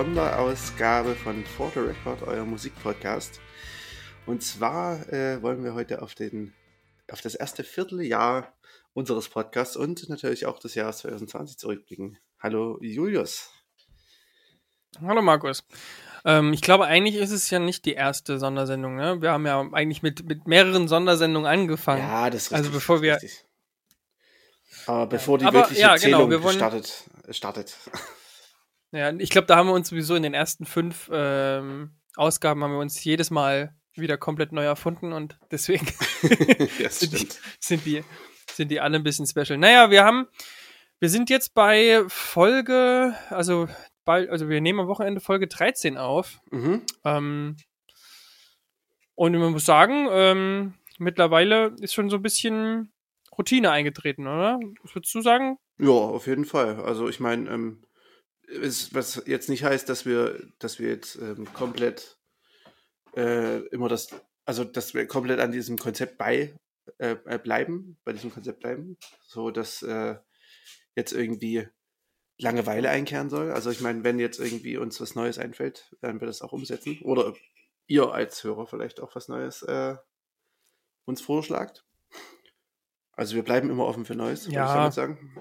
Sonderausgabe von For the Record, euer Musikpodcast. Und zwar äh, wollen wir heute auf, den, auf das erste Vierteljahr unseres Podcasts und natürlich auch des Jahres 2020 zurückblicken. Hallo Julius. Hallo Markus. Ähm, ich glaube, eigentlich ist es ja nicht die erste Sondersendung. Ne? Wir haben ja eigentlich mit, mit mehreren Sondersendungen angefangen. Ja, das ist Also richtig, bevor wir- richtig. Aber bevor die Aber, wirkliche ja, genau, Zählung wir wollen- startet, startet. Ja, ich glaube, da haben wir uns sowieso in den ersten fünf ähm, Ausgaben haben wir uns jedes Mal wieder komplett neu erfunden und deswegen sind, die, sind, die, sind die alle ein bisschen special. Naja, wir haben, wir sind jetzt bei Folge, also bald, also wir nehmen am Wochenende Folge 13 auf. Mhm. Ähm, und man muss sagen, ähm, mittlerweile ist schon so ein bisschen Routine eingetreten, oder? Was würdest du sagen? Ja, auf jeden Fall. Also ich meine, ähm, es- was jetzt nicht heißt, dass wir, dass wir jetzt ähm, komplett äh, immer das, also dass wir komplett an diesem Konzept bei äh, äh, bleiben, bei diesem Konzept bleiben, so dass äh, jetzt irgendwie Langeweile einkehren soll. Also ich meine, wenn jetzt irgendwie uns was Neues einfällt, werden wir das auch umsetzen. Oder ihr als Hörer vielleicht auch was Neues äh, uns vorschlagt. Also wir bleiben immer offen für Neues, würde ich Ja. damit sagen.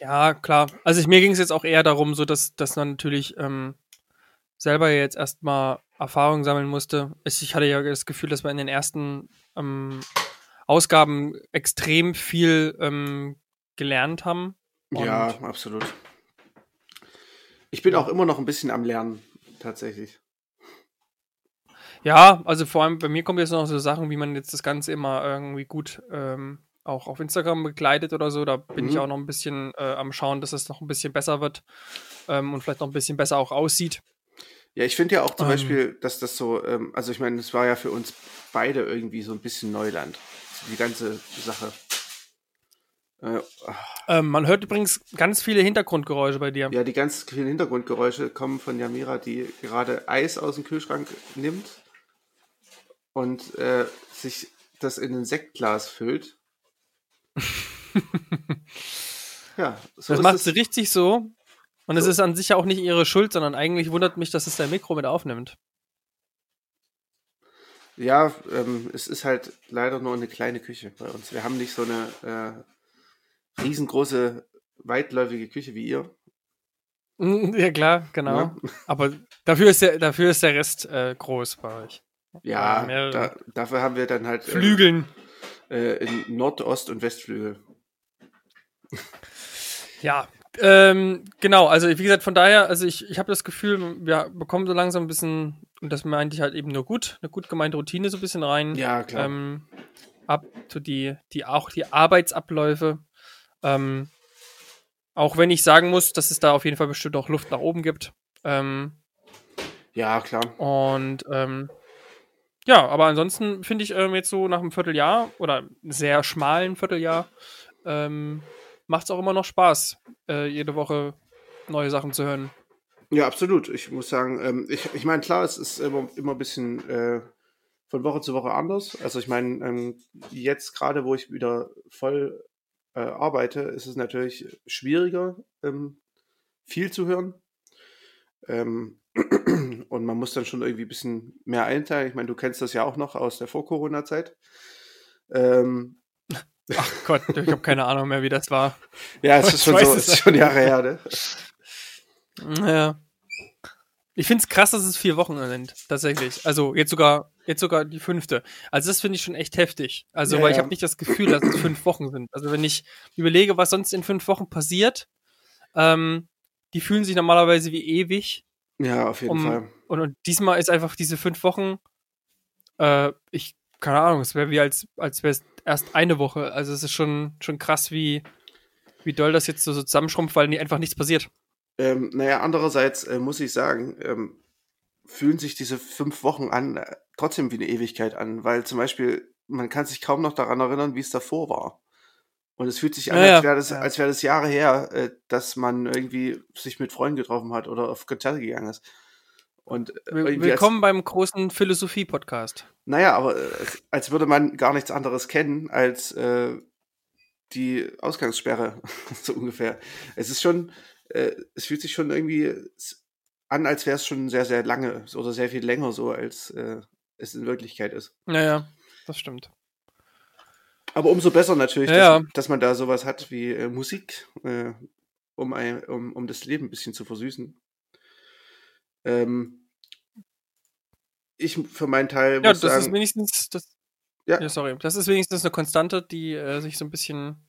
Ja, klar. Also ich, mir ging es jetzt auch eher darum, so dass, dass man natürlich ähm, selber jetzt erstmal Erfahrung sammeln musste. Ich, hatte ja das Gefühl, dass wir in den ersten ähm, Ausgaben extrem viel ähm, gelernt haben. Ja, absolut. Ich bin auch immer noch ein bisschen am Lernen, tatsächlich. Ja, also vor allem bei mir kommen jetzt noch so Sachen, wie man jetzt das Ganze immer irgendwie gut ähm, auch auf Instagram begleitet oder so. Da bin ich Mhm. auch noch ein bisschen äh, am Schauen, dass es noch ein bisschen besser wird ähm, und vielleicht noch ein bisschen besser auch aussieht. Ja, ich finde ja auch zum Ähm. Beispiel, dass das so, ähm, also ich meine, es war ja für uns beide irgendwie so ein bisschen Neuland. Die ganze Sache. Äh, ach, Ähm, man hört übrigens ganz viele Hintergrundgeräusche bei dir. ja, die ganz vielen Hintergrundgeräusche kommen von Jamira, die gerade Eis aus dem Kühlschrank nimmt und äh, sich das in ein Sektglas füllt. ja, so das macht es. sie richtig so. Und es So. ist an sich ja auch nicht ihre Schuld, sondern eigentlich wundert mich, dass es dein Mikro mit aufnimmt. Ja, ähm, es ist halt leider nur eine kleine Küche bei uns. Wir haben nicht so eine äh, riesengroße, weitläufige Küche wie ihr. Ja, klar, genau. Ja, Aber dafür ist der, dafür ist der Rest äh, groß bei euch. ja da, dafür haben wir dann halt ähm, Flügeln. äh, in Nord-, Ost- und Westflügel. Ja, ähm, genau, also wie gesagt, von daher, also ich, ich habe das Gefühl, wir bekommen so langsam ein bisschen, und das meinte ich halt eben nur gut, eine gut gemeinte Routine so ein bisschen rein. Ja, klar. Ähm, ab zu die, die, auch die Arbeitsabläufe. Ähm, auch wenn ich sagen muss, dass es da auf jeden Fall bestimmt auch Luft nach oben gibt. Ähm, ja, klar. und ähm, ja, aber ansonsten finde ich ähm, jetzt so nach einem Vierteljahr oder sehr schmalen Vierteljahr ähm, macht es auch immer noch Spaß, äh, jede Woche neue Sachen zu hören. Ja, absolut. Ich muss sagen, ähm, ich, ich meine, klar, es ist immer, immer ein bisschen äh, von Woche zu Woche anders. Also ich meine, ähm, jetzt gerade, wo ich wieder voll äh, arbeite, ist es natürlich schwieriger, ähm, viel zu hören. Und man muss dann schon irgendwie ein bisschen mehr einteilen. Ich meine, du kennst das ja auch noch aus der Vor-Corona-Zeit. Ähm, Ach Gott, ich habe keine Ahnung mehr, wie das war. ja, es ist schon so, es es ist schon Jahre her, ne? Ja. Ich finde es krass, dass es vier Wochen sind, tatsächlich. Also jetzt sogar, jetzt sogar die fünfte. Also das finde ich schon echt heftig. Also, Ja, weil ich ja. habe nicht das Gefühl, dass es fünf Wochen sind. Also wenn ich überlege, was sonst in fünf Wochen passiert, ähm, die fühlen sich normalerweise wie ewig. Ja, auf jeden Um- Fall. Und, und diesmal ist einfach diese fünf Wochen, äh, ich, keine Ahnung, es wäre wie als, als wäre es erst eine Woche. Also es ist schon, schon krass, wie, wie doll das jetzt so, so zusammenschrumpft, weil einfach nichts passiert. Ähm, naja, andererseits äh, muss ich sagen, ähm, fühlen sich diese fünf Wochen an äh, trotzdem wie eine Ewigkeit an, weil zum Beispiel man kann sich kaum noch daran erinnern, wie es davor war. Und es fühlt sich an, Ja, als wäre das, Ja. als wäre das Jahre her, äh, dass man irgendwie sich mit Freunden getroffen hat oder auf Konzerte gegangen ist. Und äh, Willkommen beim großen Philosophie-Podcast. Als, naja, aber äh, als- als würde man gar nichts anderes kennen, als äh, die Ausgangssperre, so ungefähr. Es ist schon, äh, es fühlt sich schon irgendwie an, als wäre es schon sehr, sehr lange oder sehr viel länger so, als äh, es in Wirklichkeit ist. Naja, das stimmt. Aber umso besser natürlich, Ja, dass, dass man da sowas hat wie äh, Musik, äh, um, ein, um, um das Leben ein bisschen zu versüßen. Ähm, ich für meinen Teil Ja, muss das ist sagen, wenigstens, das, Ja. ja. sorry, das ist wenigstens eine Konstante, die äh, sich so ein bisschen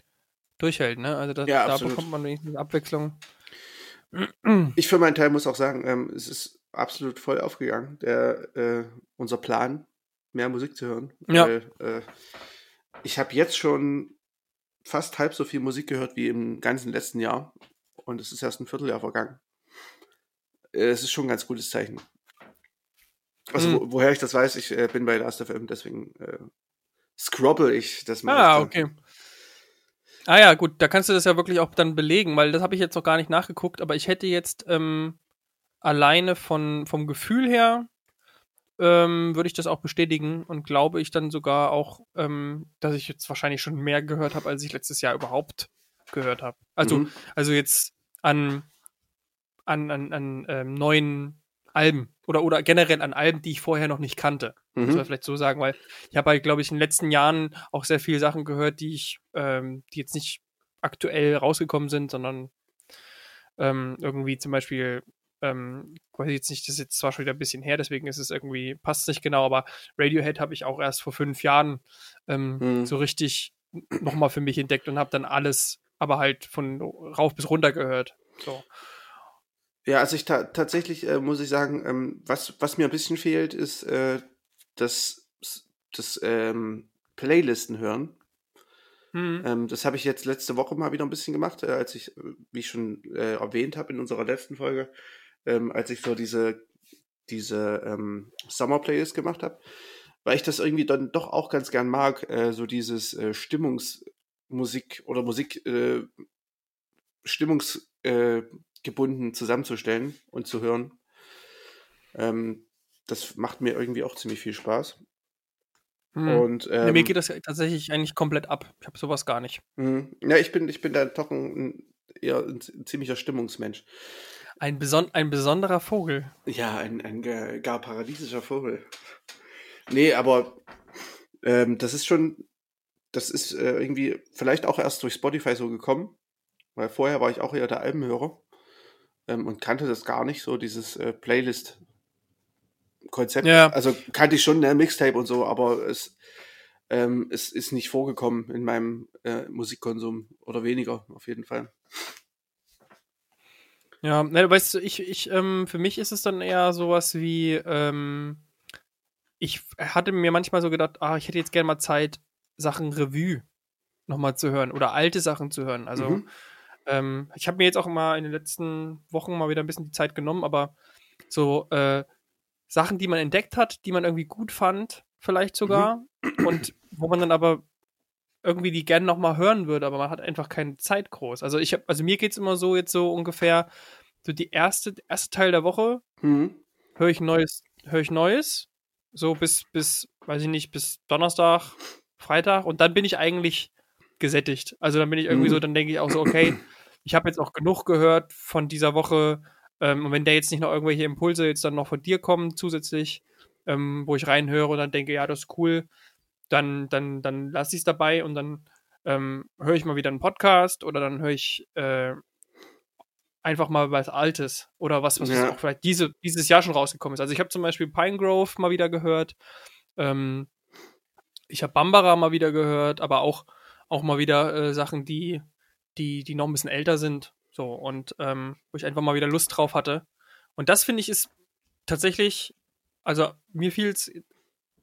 durchhält, ne? Also da, Ja, da bekommt man wenigstens Abwechslung. ich für meinen Teil muss auch sagen, ähm, es ist absolut voll aufgegangen, der, äh, unser Plan, mehr Musik zu hören. Ja. Weil, äh, ich habe jetzt schon fast halb so viel Musik gehört wie im ganzen letzten Jahr. Und es ist erst ein Vierteljahr vergangen. Äh, Es ist schon ein ganz gutes Zeichen. Also, Mhm. wo, woher ich das weiß, ich äh, bin bei Last.fm, deswegen äh, scrobble ich das mal. Ah, okay. Ah ja, gut, da kannst du das ja wirklich auch dann belegen, weil das habe ich jetzt noch gar nicht nachgeguckt, aber ich hätte jetzt ähm, alleine von, vom Gefühl her, ähm, würde ich das auch bestätigen und glaube ich dann sogar auch, ähm, dass ich jetzt wahrscheinlich schon mehr gehört habe, als ich letztes Jahr überhaupt gehört habe. Also, Mhm. also jetzt an, an, an, an ähm, neuen Alben oder, oder generell an Alben, die ich vorher noch nicht kannte. Muss man Mhm. vielleicht so sagen, weil ich habe halt, glaube ich, in den letzten Jahren auch sehr viele Sachen gehört, die ich, ähm, die jetzt nicht aktuell rausgekommen sind, sondern ähm, irgendwie zum Beispiel, ähm, weiß ich jetzt nicht, das ist jetzt zwar schon wieder ein bisschen her, deswegen ist es irgendwie, passt es nicht genau, aber Radiohead habe ich auch erst vor fünf Jahren ähm, Mhm. so richtig nochmal für mich entdeckt und habe dann alles, aber halt von rauf bis runter gehört. So. Ja, also ich ta tatsächlich äh, muss ich sagen, ähm, was, was mir ein bisschen fehlt, ist äh, das, das ähm, Playlisten hören. Hm. Ähm, das habe ich jetzt letzte Woche mal wieder ein bisschen gemacht, äh, als ich, äh, wie ich schon äh, erwähnt habe in unserer letzten Folge, ähm, als ich so diese, diese ähm, Summer Playlist gemacht habe, weil ich das irgendwie dann doch auch ganz gern mag, äh, so dieses äh, Stimmungsmusik oder Musik äh, Stimmungs äh, zusammenzustellen und zu hören. Ähm, das macht mir irgendwie auch ziemlich viel Spaß. Hm. Und ähm, mir geht das tatsächlich eigentlich komplett ab. Ich habe sowas gar nicht. Mhm. Ja, ich bin, ich bin da doch ein, eher ein, ein ziemlicher Stimmungsmensch. Ein, beson ein besonderer Vogel. Ja, ein, ein gar paradiesischer Vogel. Nee, aber ähm, das ist schon, das ist äh, irgendwie vielleicht auch erst durch Spotify so gekommen, weil vorher war ich auch eher der Albenhörer ähm, und kannte das gar nicht, so dieses äh, Playlist-Konzept. Ja. Also kannte ich schon, ne, Mixtape und so, aber es, ähm, es ist nicht vorgekommen in meinem äh, Musikkonsum oder weniger, auf jeden Fall. Ja, ne, weißt du, ich, ich, ähm, für mich ist es dann eher sowas wie, ähm, ich hatte mir manchmal so gedacht, ah, ich hätte jetzt gerne mal Zeit, Sachen Revue nochmal zu hören oder alte Sachen zu hören. Also, Mhm. ähm, ich habe mir jetzt auch mal in den letzten Wochen mal wieder ein bisschen die Zeit genommen, aber so äh, Sachen, die man entdeckt hat, die man irgendwie gut fand, vielleicht sogar, und wo man dann aber irgendwie die gerne nochmal hören würde, aber man hat einfach keine Zeit groß. Also ich habe, also mir geht's immer so jetzt so ungefähr, so die erste, erste Teil der Woche Mhm. höre ich Neues, höre ich Neues, so bis, bis, weiß ich nicht, bis Donnerstag, Freitag und dann bin ich eigentlich gesättigt. Also dann bin ich irgendwie Mhm. so, dann denke ich auch so, okay, ich habe jetzt auch genug gehört von dieser Woche ähm, und wenn da jetzt nicht noch irgendwelche Impulse jetzt dann noch von dir kommen zusätzlich, ähm, wo ich reinhöre und dann denke, ja, das ist cool, dann, dann, dann lasse ich es dabei und dann ähm, höre ich mal wieder einen Podcast oder dann höre ich äh, einfach mal was Altes oder was, was Ja. auch vielleicht diese, dieses Jahr schon rausgekommen ist. Also ich habe zum Beispiel Pinegrove mal wieder gehört, ähm, ich habe Bambara mal wieder gehört, aber auch, auch mal wieder äh, Sachen, die, die, die noch ein bisschen älter sind. So, und ähm, wo ich einfach mal wieder Lust drauf hatte. Und das finde ich ist tatsächlich, also mir fiel es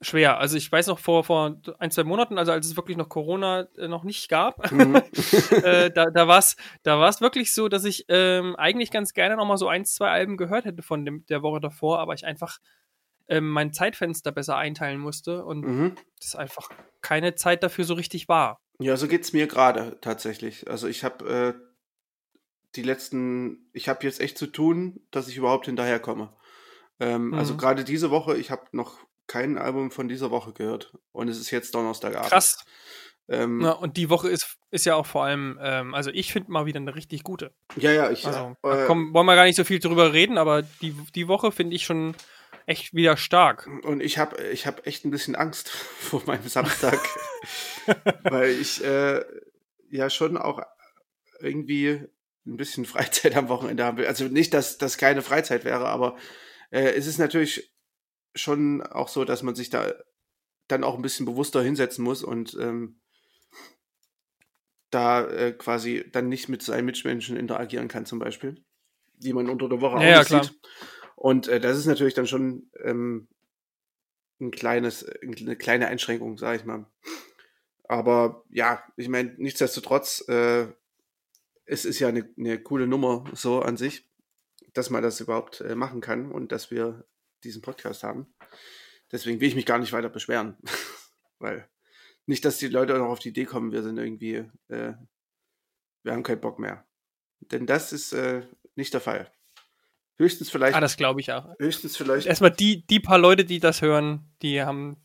schwer. Also ich weiß noch vor, vor ein, zwei Monaten, also als es wirklich noch Corona äh, noch nicht gab, Mhm. äh, da, da war es da war's wirklich so, dass ich ähm, eigentlich ganz gerne noch mal so ein, zwei Alben gehört hätte von dem, der Woche davor, aber ich einfach ähm, mein Zeitfenster besser einteilen musste und Mhm. das einfach keine Zeit dafür so richtig war. Ja, so geht's mir gerade tatsächlich. Also ich habe äh, die letzten, ich habe jetzt echt zu tun, dass ich überhaupt hinterherkomme. Ähm, Also Mhm. gerade diese Woche, ich habe noch kein Album von dieser Woche gehört und es ist jetzt Donnerstagabend. Krass. Ähm, Ja, und die Woche ist, ist ja auch vor allem, ähm, also ich finde mal wieder eine richtig gute. ja, ja, ich. Also, äh, komm, wollen wir gar nicht so viel drüber reden, aber die, die Woche finde ich schon echt wieder stark. Und ich habe ich hab echt ein bisschen Angst vor meinem Samstag, weil ich äh, ja schon auch irgendwie ein bisschen Freizeit am Wochenende haben will. Also nicht, dass das keine Freizeit wäre, aber äh, es ist natürlich schon auch so, dass man sich da dann auch ein bisschen bewusster hinsetzen muss und ähm, da äh, quasi dann nicht mit seinen Mitmenschen interagieren kann zum Beispiel, die man unter der Woche auch Ja, klar. sieht. Und äh, das ist natürlich dann schon ähm, ein kleines, eine kleine Einschränkung, sage ich mal. Aber ja, ich meine, nichtsdestotrotz, äh, es ist ja eine, eine coole Nummer so an sich, dass man das überhaupt äh, machen kann und dass wir diesen Podcast haben. Deswegen will ich mich gar nicht weiter beschweren. Weil nicht, dass die Leute noch auf die Idee kommen, wir sind irgendwie, äh, wir haben keinen Bock mehr. Denn das ist äh, nicht der Fall. Höchstens vielleicht, Ah, das glaube ich auch. höchstens vielleicht Erstmal die, die paar Leute, die das hören, die haben,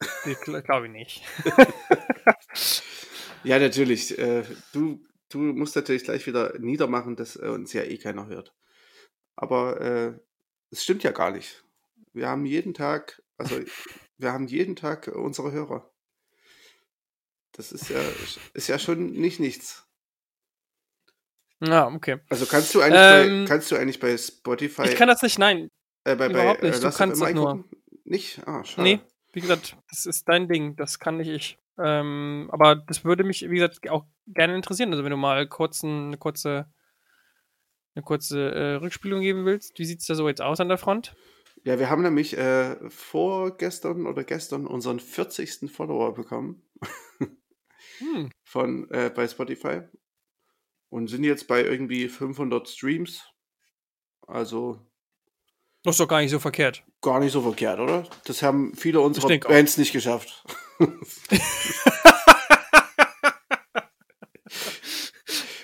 glaube ich nicht. Ja, natürlich. Äh, du, du musst natürlich gleich wieder niedermachen, dass äh, uns ja eh keiner hört. Aber äh, es stimmt ja gar nicht. Wir haben jeden Tag, also wir haben jeden Tag unsere Hörer. Das ist ja, ist ja schon nicht nichts. Ja, okay. Also kannst du eigentlich, Ähm, bei, kannst du eigentlich bei Spotify, Ich kann das nicht, nein. äh, bei, bei überhaupt nicht. Du Last kannst das nur. Nicht? Ah, schade. Nee, wie gesagt, das ist dein Ding, das kann nicht ich. Ähm, aber das würde mich, wie gesagt, auch gerne interessieren. Also wenn du mal kurz ein, eine kurze, eine kurze äh, Rückspielung geben willst, wie sieht es da so jetzt aus an der Front? Ja, wir haben nämlich äh, vorgestern oder gestern unseren 40. Follower bekommen. Hm. von äh, bei Spotify und sind jetzt bei irgendwie 500 Streams. Also Das ist doch gar nicht so verkehrt. gar nicht so verkehrt, oder? Das haben viele unserer denk auch. Bands nicht geschafft.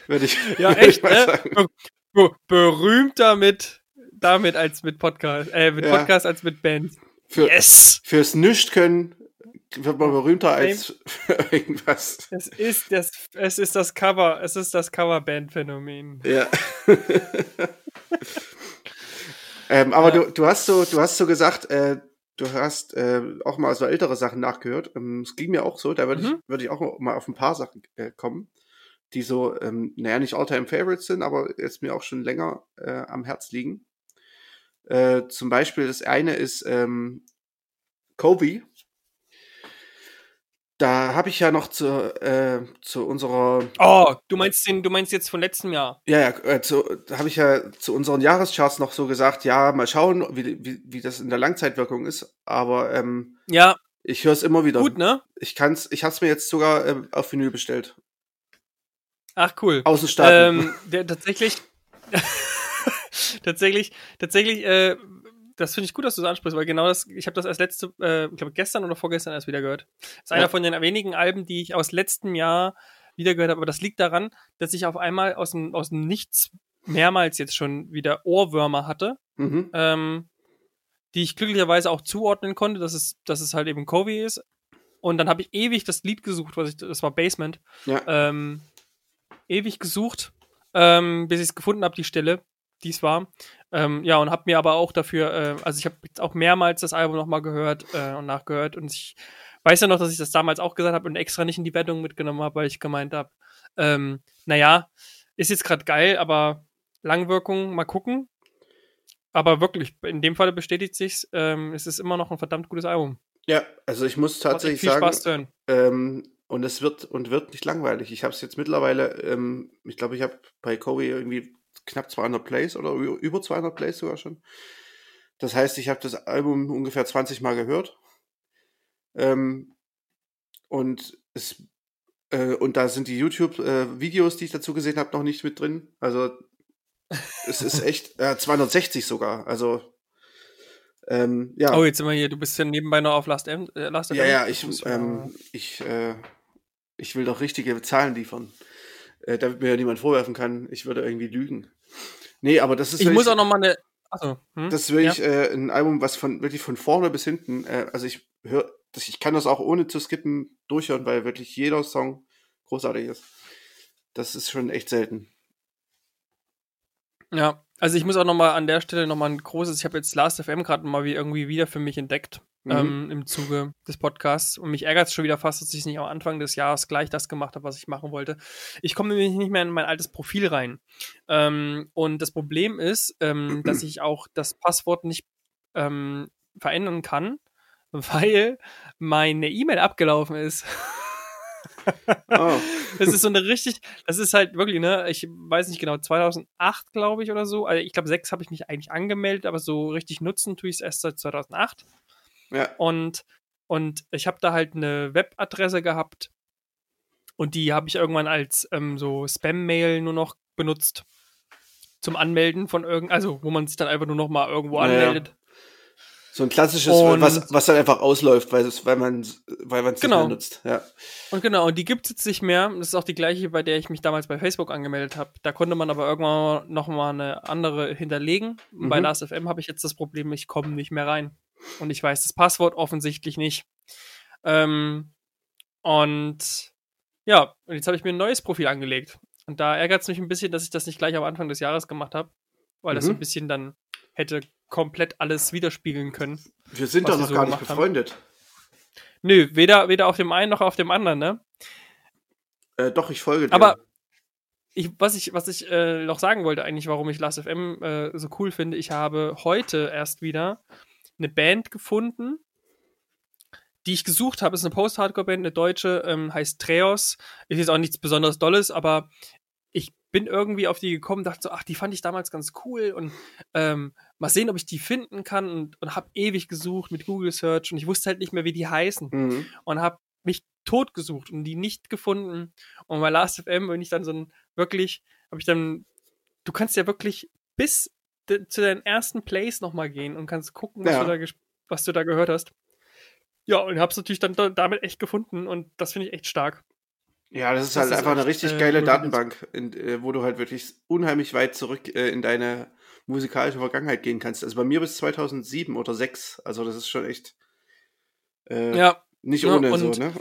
Würde ich, Ja, würde ich echt, mal ne? sagen. Be be berühmt damit, damit als mit Podcast, äh, mit Ja. Podcast als mit Band. Für, Yes! Fürs Nicht-Können wird man berühmter als für irgendwas. Es ist das, es ist das Cover, es ist das Coverband-Phänomen. Ja. ähm, aber Ja. du, du hast so, du hast so gesagt, äh, du hast äh, auch mal so ältere Sachen nachgehört. Ähm, Es ging mir auch so, da würde Mhm. ich, würde ich auch mal auf ein paar Sachen äh, kommen, die so, ähm, naja, nicht All-Time Favorites sind, aber jetzt mir auch schon länger äh, am Herz liegen. Äh, zum Beispiel das eine ist ähm, Kobe. Da habe ich ja noch zu, äh, zu unserer Oh, du meinst den, du meinst jetzt von letztem Jahr. ja, ja, äh, da habe ich ja zu unseren Jahrescharts noch so gesagt, ja, mal schauen, wie, wie, wie das in der Langzeitwirkung ist. Aber ähm, Ja, ich höre es immer wieder. gut, ne? Ich kann's, ich habe es mir jetzt sogar ähm, auf Vinyl bestellt. Ach, cool. Außenstaaten. Ähm, der tatsächlich, tatsächlich, tatsächlich, äh, das finde ich gut, dass du das ansprichst, weil genau das, ich habe das erst letzte, äh, ich glaube gestern oder vorgestern erst wieder gehört. Das ist einer Ja. von den wenigen Alben, die ich aus letztem Jahr wieder gehört habe, aber das liegt daran, dass ich auf einmal aus dem, aus dem Nichts mehrmals jetzt schon wieder Ohrwürmer hatte, mhm. ähm, die ich glücklicherweise auch zuordnen konnte, dass es, dass es halt eben Covey ist. Und dann habe ich ewig das Lied gesucht, was ich, das war Basement Ja. ähm, ewig gesucht, ähm, bis ich es gefunden habe, die Stelle, die es war. Ähm, ja, und habe mir aber auch dafür, äh, also ich habe jetzt auch mehrmals das Album nochmal gehört äh, und nachgehört und ich weiß ja noch, dass ich das damals auch gesagt habe und extra nicht in die Wertung mitgenommen habe, weil ich gemeint habe, ähm, naja, ist jetzt gerade geil, aber Langwirkung, mal gucken. Aber wirklich, in dem Fall bestätigt sich's, ähm, es ist immer noch ein verdammt gutes Album. ja, also ich muss tatsächlich viel sagen, Spaß hören. ähm, und es wird und wird nicht langweilig. Ich habe es jetzt mittlerweile, ähm, ich glaube, ich habe bei Kobe irgendwie knapp 200 Plays oder über 200 Plays sogar schon. Das heißt, ich habe das Album ungefähr 20 Mal gehört. Ähm, und es äh, und da sind die YouTube-Videos, die ich dazu gesehen habe, noch nicht mit drin. Also es ist echt äh, 260 sogar. Also ähm, ja. Oh, jetzt sind wir hier, du bist ja nebenbei noch auf Last M. Äh, Last Ja, ja, ich, ähm, ich, äh, ich will doch richtige Zahlen liefern, äh, damit mir ja niemand vorwerfen kann, ich würde irgendwie lügen. Nee, aber das ist ich muss auch noch mal eine Achso. Hm? Das ist wirklich ja. äh, ein Album, was von wirklich von vorne bis hinten, äh, also ich höre, ich kann das auch ohne zu skippen durchhören, weil wirklich jeder Song großartig ist. Das ist schon echt selten. Ja, also ich muss auch nochmal an der Stelle nochmal ein großes, ich habe jetzt Last FM gerade mal wie irgendwie wieder für mich entdeckt mhm. ähm, im Zuge des Podcasts und mich ärgert es schon wieder fast, dass ich nicht am Anfang des Jahres gleich das gemacht habe, was ich machen wollte. Ich komme nämlich nicht mehr in mein altes Profil rein. Ähm, und das Problem ist, ähm, dass ich auch das Passwort nicht ähm, verändern kann, weil meine E-Mail abgelaufen ist. oh. Das ist so eine richtig, das ist halt wirklich, ne, ich weiß nicht genau, 2008 glaube ich oder so. Also ich glaube, 6 habe ich mich eigentlich angemeldet, aber so richtig nutzen tue ich es erst seit 2008. Ja. Und, und ich habe da halt eine Webadresse gehabt und die habe ich irgendwann als ähm, so Spam-Mail nur noch benutzt zum Anmelden von irgend, also wo man sich dann einfach nur noch mal irgendwo anmeldet. Ja. So ein klassisches, und, was, was dann einfach ausläuft, weil es, weil man, weil man es genau. nicht mehr nutzt. Ja. Und genau, und die gibt es jetzt nicht mehr. Das ist auch die gleiche, bei der ich mich damals bei Facebook angemeldet habe. Da konnte man aber irgendwann noch mal eine andere hinterlegen. Mhm. Bei Last.fm habe ich jetzt das Problem, ich komme nicht mehr rein. Und ich weiß das Passwort offensichtlich nicht. Ähm, und ja, und jetzt habe ich mir ein neues Profil angelegt. Und da ärgert es mich ein bisschen, dass ich das nicht gleich am Anfang des Jahres gemacht habe, weil mhm. das so ein bisschen dann hätte komplett alles widerspiegeln können. Wir sind doch noch so gar nicht befreundet. Haben. Nö, weder, weder auf dem einen noch auf dem anderen, ne? Äh, doch, ich folge dir. Aber ich, was ich, was ich äh, noch sagen wollte, eigentlich, warum ich Last.fm äh, so cool finde, ich habe heute erst wieder eine Band gefunden, die ich gesucht habe. Ist eine Post-Hardcore-Band, eine deutsche, ähm, heißt Treos. Ist jetzt auch nichts besonders Dolles, aber ich bin irgendwie auf die gekommen, dachte so, ach, die fand ich damals ganz cool und ähm, mal sehen, ob ich die finden kann und, und habe ewig gesucht mit Google Search und ich wusste halt nicht mehr, wie die heißen mhm. und habe mich tot gesucht und die nicht gefunden und bei Last.fm bin ich dann so ein wirklich, habe ich dann, du kannst ja wirklich bis zu deinen ersten Plays nochmal gehen und kannst gucken, was, ja. du da, was du da gehört hast. Ja, und hab's natürlich dann damit echt gefunden und das finde ich echt stark. Ja, das ist das halt ist einfach echt, eine richtig äh, geile Datenbank, in, äh, wo du halt wirklich unheimlich weit zurück äh, in deine musikalische Vergangenheit gehen kannst. Also bei mir bis 2007 oder 6. Also das ist schon echt äh, ja. nicht ohne ja, und, so, ne?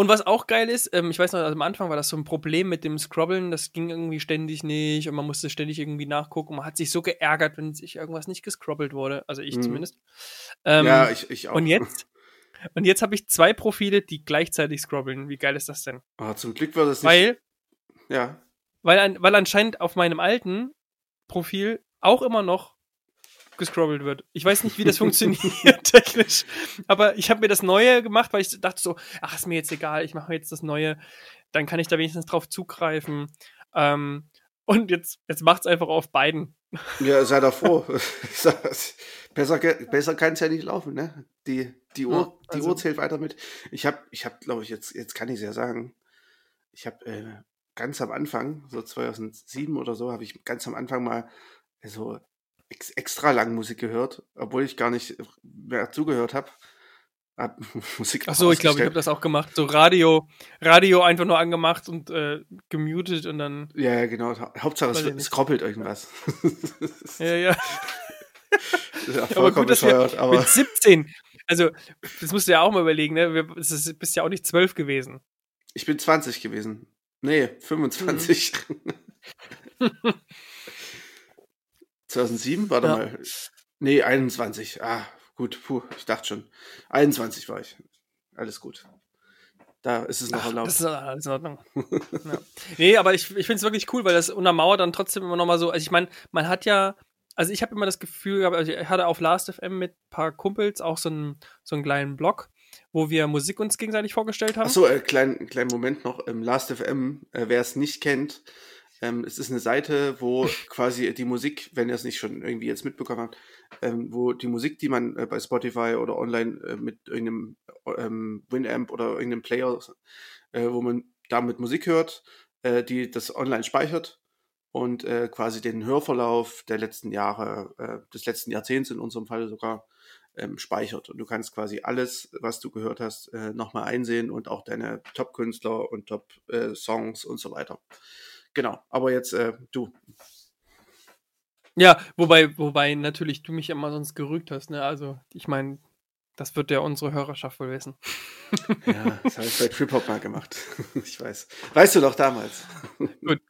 Und was auch geil ist, ähm, ich weiß noch, also am Anfang war das so ein Problem mit dem Scrobbeln, das ging irgendwie ständig nicht und man musste ständig irgendwie nachgucken. Man hat sich so geärgert, wenn sich irgendwas nicht gescrobbelt wurde. Also ich mhm. zumindest. Ähm, ja, ich, ich auch. Und jetzt und jetzt habe ich zwei Profile, die gleichzeitig scrobbeln. Wie geil ist das denn? Oh, zum Glück war das nicht. Weil, ja. Weil, weil anscheinend auf meinem alten Profil auch immer noch gescrobbelt wird. Ich weiß nicht, wie das funktioniert technisch, aber ich habe mir das Neue gemacht, weil ich dachte so, ach, ist mir jetzt egal, ich mache jetzt das Neue, dann kann ich da wenigstens drauf zugreifen. Ähm, und jetzt, jetzt macht es einfach auf beiden. Ja, sei doch froh. besser besser kann es ja nicht laufen, ne? Die, die, Uhr, ja, also, die Uhr zählt weiter mit. Ich habe, ich hab, glaube ich, jetzt, jetzt kann ich es ja sagen, ich habe äh, ganz am Anfang, so 2007 oder so, habe ich ganz am Anfang mal so ex extra lang Musik gehört, obwohl ich gar nicht mehr zugehört habe. Hab Musik Ach so, ich glaube, ich habe das auch gemacht. So Radio, Radio einfach nur angemacht und äh, gemutet und dann. Ja, ja genau. Hauptsache es, es kroppelt irgendwas. ja, ja. ja aber gut, dass wir aber mit 17, also das musst du ja auch mal überlegen, ne? Du bist ja auch nicht 12 gewesen. Ich bin 20 gewesen. Nee, 25. Mhm. 2007, warte ja. mal. Nee, 21. Ah, gut, puh, ich dachte schon. 21 war ich. Alles gut. Da ist es noch erlaubt. Das ist alles in Ordnung. ja. Nee, aber ich, ich finde es wirklich cool, weil das untermauert dann trotzdem immer noch mal so. Also ich meine, man hat ja, also ich habe immer das Gefühl, also ich hatte auf Last.fm mit ein paar Kumpels auch so einen, so einen kleinen Blog, wo wir Musik uns gegenseitig vorgestellt haben. Achso, äh, kleinen, kleinen Moment noch. Ähm, Last.fm, äh, wer es nicht kennt, ähm, es ist eine Seite, wo quasi die Musik, wenn ihr es nicht schon irgendwie jetzt mitbekommen habt, ähm, wo die Musik, die man äh, bei Spotify oder online äh, mit irgendeinem ähm, Winamp oder irgendeinem Player, äh, wo man damit Musik hört, äh, die das online speichert und äh, quasi den Hörverlauf der letzten Jahre, äh, des letzten Jahrzehnts in unserem Fall sogar ähm, speichert. Und du kannst quasi alles, was du gehört hast, nochmal einsehen und auch deine Top-Künstler und Top-Songs und so weiter. Genau, aber jetzt äh, du. Ja, wobei, wobei natürlich du mich immer sonst gerügt hast, ne? Also, ich meine, das wird ja unsere Hörerschaft wohl wissen. Ja, das habe ich bei Trip mal gemacht. Ich weiß. Weißt du noch damals? Gut.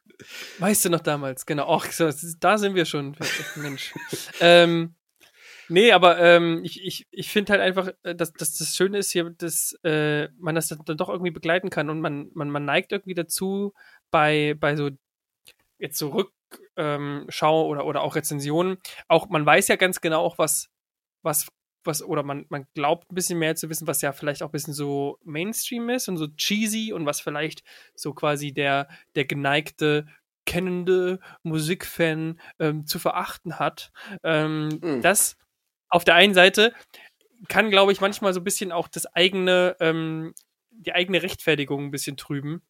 Weißt du noch damals, genau. Ach, da sind wir schon. Mensch. ähm, nee, aber ähm, ich, ich, ich finde halt einfach, äh, dass, dass das Schöne ist hier, dass äh, man das dann doch irgendwie begleiten kann und man, man, man neigt irgendwie dazu, bei, bei so jetzt so Rückschau ähm, oder, oder auch Rezensionen, auch man weiß ja ganz genau auch, was, was was, oder man, man glaubt ein bisschen mehr zu wissen, was ja vielleicht auch ein bisschen so Mainstream ist und so cheesy und was vielleicht so quasi der, der geneigte, kennende Musikfan ähm, zu verachten hat. Ähm, mhm. Das auf der einen Seite kann, glaube ich, manchmal so ein bisschen auch das eigene, ähm, die eigene Rechtfertigung ein bisschen trüben.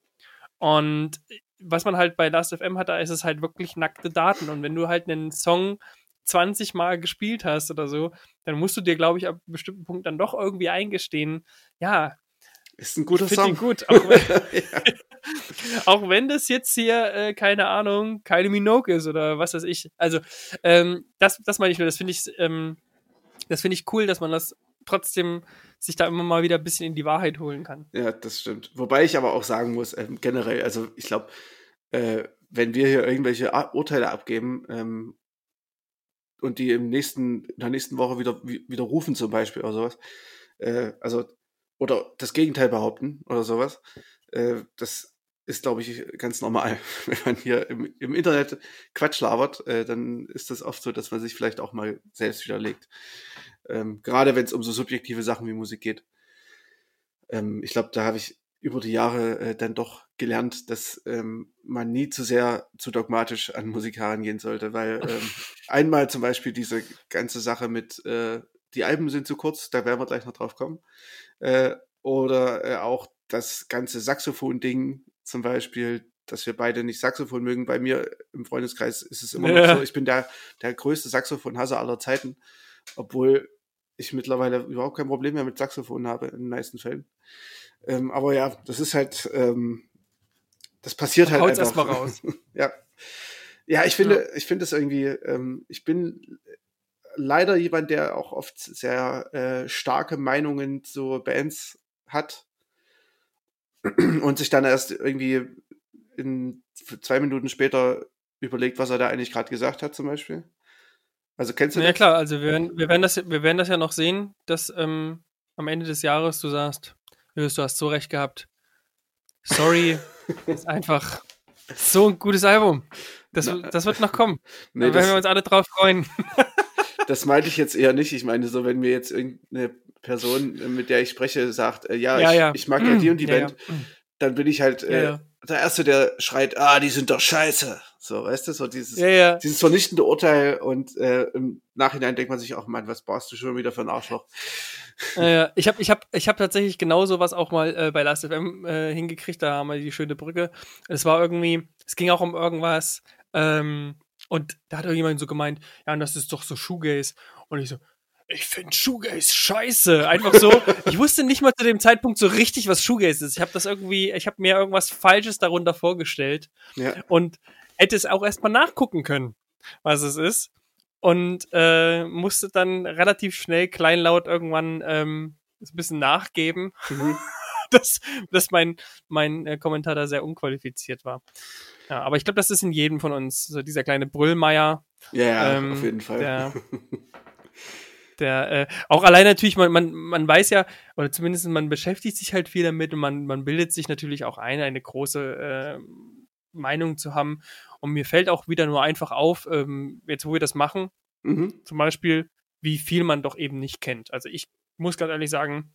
Und was man halt bei Last.fm hat, da ist es halt wirklich nackte Daten. Und wenn du halt einen Song 20 Mal gespielt hast oder so, dann musst du dir, glaube ich, ab einem bestimmten Punkt dann doch irgendwie eingestehen, ja, ist ein guter Song. gut. Auch wenn, auch wenn, das jetzt hier, äh, keine Ahnung, Kylie Minogue ist oder was weiß ich. Also, ähm, das, das meine ich nur, das finde ich, ähm, das finde ich cool, dass man das trotzdem sich da immer mal wieder ein bisschen in die Wahrheit holen kann. Ja, das stimmt. Wobei ich aber auch sagen muss, ähm, generell, also ich glaube, äh, wenn wir hier irgendwelche Urteile abgeben ähm, und die im nächsten, in der nächsten Woche wieder, wieder rufen zum Beispiel oder sowas. Äh, also, oder das Gegenteil behaupten oder sowas. Äh, das ist, glaube ich, ganz normal. Wenn man hier im, im Internet Quatsch labert, äh, dann ist das oft so, dass man sich vielleicht auch mal selbst widerlegt. Ähm, gerade wenn es um so subjektive Sachen wie Musik geht. Ähm, ich glaube, da habe ich über die Jahre äh, dann doch gelernt, dass ähm, man nie zu sehr zu dogmatisch an Musik herangehen sollte, weil ähm, einmal zum Beispiel diese ganze Sache mit äh, die Alben sind zu kurz, da werden wir gleich noch drauf kommen, äh, oder äh, auch das ganze Saxophon-Ding zum Beispiel, dass wir beide nicht Saxophon mögen. Bei mir im Freundeskreis ist es immer ja. noch so, ich bin der, der größte Saxophon-Hasser aller Zeiten, obwohl ich mittlerweile überhaupt kein Problem mehr mit Saxophon habe in den meisten Fällen. Ähm, aber ja, das ist halt, ähm, das passiert halt Haut's einfach. erstmal raus. ja. Ja, ich finde, ja. ich finde es irgendwie, ähm, ich bin leider jemand, der auch oft sehr äh, starke Meinungen zu Bands hat und sich dann erst irgendwie in zwei Minuten später überlegt, was er da eigentlich gerade gesagt hat, zum Beispiel. Also kennst du ja, das? Ja klar, also wir werden, wir werden das, wir werden das ja noch sehen, dass ähm, am Ende des Jahres du sagst, du hast so recht gehabt. Sorry, ist einfach so ein gutes Album. Das, das wird noch kommen. Nee, da werden wir uns alle drauf freuen. das meinte ich jetzt eher nicht. Ich meine, so, wenn mir jetzt irgendeine Person, mit der ich spreche, sagt, äh, ja, ja, ich, ja. ich, mag ja die und die ja, Band, dann bin ich halt äh, der Erste, der schreit, ah, die sind doch scheiße. So, weißt du, so dieses, dieses vernichtende Urteil und äh, im Nachhinein denkt man sich auch, Mann, was brauchst du schon wieder für ein Arschloch? Äh, ich habe ich hab, ich hab tatsächlich genau sowas auch mal äh, bei Last FM äh, hingekriegt, da haben wir die schöne Brücke. Es war irgendwie, es ging auch um irgendwas ähm, und da hat irgendjemand so gemeint, ja, und das ist doch so Shoegaze. Und ich so, ich finde Shoegaze scheiße. Einfach so. ich wusste nicht mal zu dem Zeitpunkt so richtig, was Shoegaze ist. Ich habe das irgendwie, ich habe mir irgendwas Falsches darunter vorgestellt. Ja. Und hätte es auch erstmal nachgucken können, was es ist und äh, musste dann relativ schnell kleinlaut irgendwann ähm, ein bisschen nachgeben, mhm. dass, dass mein, mein äh, Kommentar da sehr unqualifiziert war. Ja, aber ich glaube, das ist in jedem von uns, so dieser kleine Brüllmeier. Ja, ja ähm, auf jeden Fall. Der, der äh, auch allein natürlich, man, man, man weiß ja, oder zumindest man beschäftigt sich halt viel damit und man, man bildet sich natürlich auch ein, eine große äh, Meinung zu haben. Und mir fällt auch wieder nur einfach auf, ähm, jetzt wo wir das machen, mhm. zum Beispiel, wie viel man doch eben nicht kennt. Also ich muss ganz ehrlich sagen,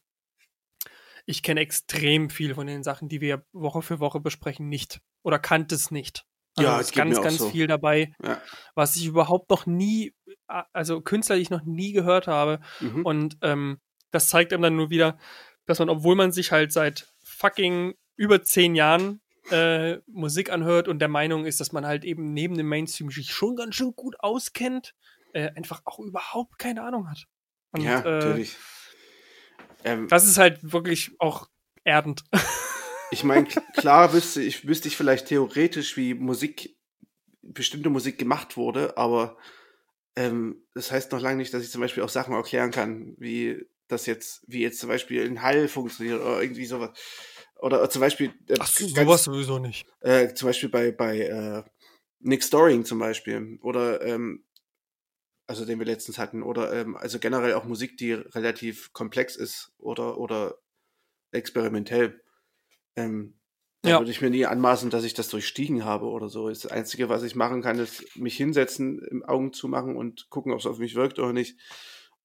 ich kenne extrem viel von den Sachen, die wir Woche für Woche besprechen, nicht. Oder kannte es nicht. Also ja, es ist ganz, ganz so. viel dabei, ja. was ich überhaupt noch nie, also Künstler, die ich noch nie gehört habe. Mhm. Und ähm, das zeigt einem dann nur wieder, dass man, obwohl man sich halt seit fucking über zehn Jahren äh, Musik anhört und der Meinung ist, dass man halt eben neben dem Mainstream sich schon ganz schön gut auskennt, äh, einfach auch überhaupt keine Ahnung hat. Und, ja, äh, natürlich. Ähm, das ist halt wirklich auch erdend. Ich meine, klar wüsste ich, wüsste ich vielleicht theoretisch, wie Musik, bestimmte Musik gemacht wurde, aber ähm, das heißt noch lange nicht, dass ich zum Beispiel auch Sachen erklären kann, wie das jetzt, wie jetzt zum Beispiel ein Hall funktioniert oder irgendwie sowas. Oder zum Beispiel. Äh, Ach, so, sowas sowieso nicht. Äh, zum Beispiel bei, bei äh, Nick Storing zum Beispiel. Oder, ähm, also den wir letztens hatten. Oder, ähm, also generell auch Musik, die relativ komplex ist oder, oder experimentell. Ähm, da ja. würde ich mir nie anmaßen, dass ich das durchstiegen habe oder so. Das Einzige, was ich machen kann, ist mich hinsetzen, im Augen zu machen und gucken, ob es auf mich wirkt oder nicht.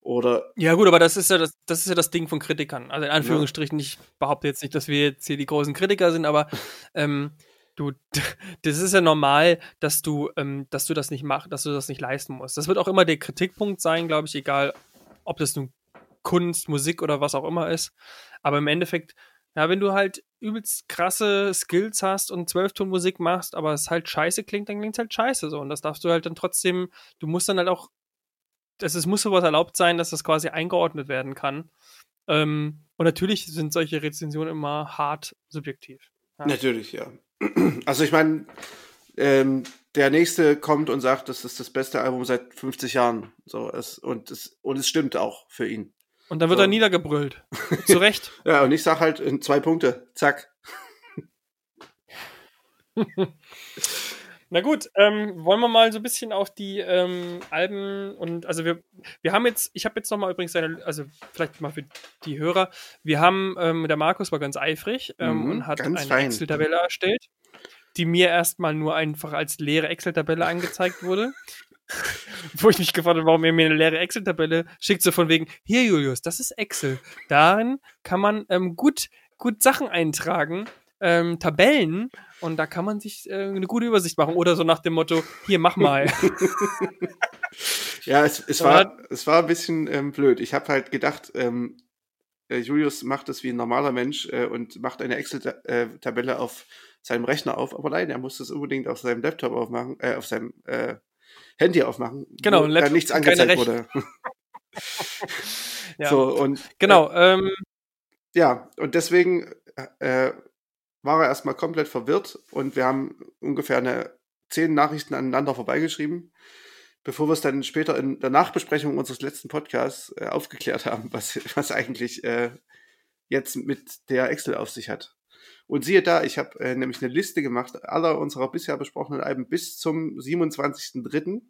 Oder ja, gut, aber das ist ja das, das ist ja das Ding von Kritikern. Also in Anführungsstrichen, ja. ich behaupte jetzt nicht, dass wir jetzt hier die großen Kritiker sind, aber ähm, du, das ist ja normal, dass du, ähm, dass du das nicht machst, dass du das nicht leisten musst. Das wird auch immer der Kritikpunkt sein, glaube ich, egal, ob das nun Kunst, Musik oder was auch immer ist. Aber im Endeffekt, ja, wenn du halt übelst krasse Skills hast und Zwölftonmusik machst, aber es halt scheiße klingt, dann klingt es halt scheiße so. Und das darfst du halt dann trotzdem, du musst dann halt auch es, es muss sowas erlaubt sein, dass das quasi eingeordnet werden kann. Ähm, und natürlich sind solche Rezensionen immer hart subjektiv. Ja. Natürlich, ja. Also ich meine, ähm, der nächste kommt und sagt, das ist das beste Album seit 50 Jahren. So, es, und, es, und es stimmt auch für ihn. Und dann wird so. er niedergebrüllt. Zu Recht. ja, und ich sag halt in zwei Punkte. Zack. Na gut, ähm, wollen wir mal so ein bisschen auf die ähm, Alben und also wir, wir haben jetzt, ich habe jetzt nochmal übrigens eine, also vielleicht mal für die Hörer, wir haben, ähm, der Markus war ganz eifrig ähm, mhm, und hat eine Excel-Tabelle erstellt, die mir erstmal nur einfach als leere Excel-Tabelle angezeigt wurde. Wo ich mich gefragt habe, warum er mir eine leere Excel-Tabelle schickt, so von wegen, hier Julius, das ist Excel. Darin kann man ähm, gut, gut Sachen eintragen ähm, Tabellen und da kann man sich äh, eine gute Übersicht machen. Oder so nach dem Motto, hier, mach mal. ja, es, es, war, es war ein bisschen ähm, blöd. Ich habe halt gedacht, ähm, äh, Julius macht das wie ein normaler Mensch äh, und macht eine Excel-Tabelle auf seinem Rechner auf, aber nein, er muss das unbedingt auf seinem Laptop aufmachen, äh, auf seinem äh, Handy aufmachen, genau, da nichts angezeigt wurde. ja. So, und genau, äh, ähm, ja, und deswegen äh, war er erstmal komplett verwirrt und wir haben ungefähr eine zehn Nachrichten aneinander vorbeigeschrieben, bevor wir es dann später in der Nachbesprechung unseres letzten Podcasts äh, aufgeklärt haben, was, was eigentlich äh, jetzt mit der Excel auf sich hat. Und siehe da, ich habe äh, nämlich eine Liste gemacht aller unserer bisher besprochenen Alben bis zum 27.03.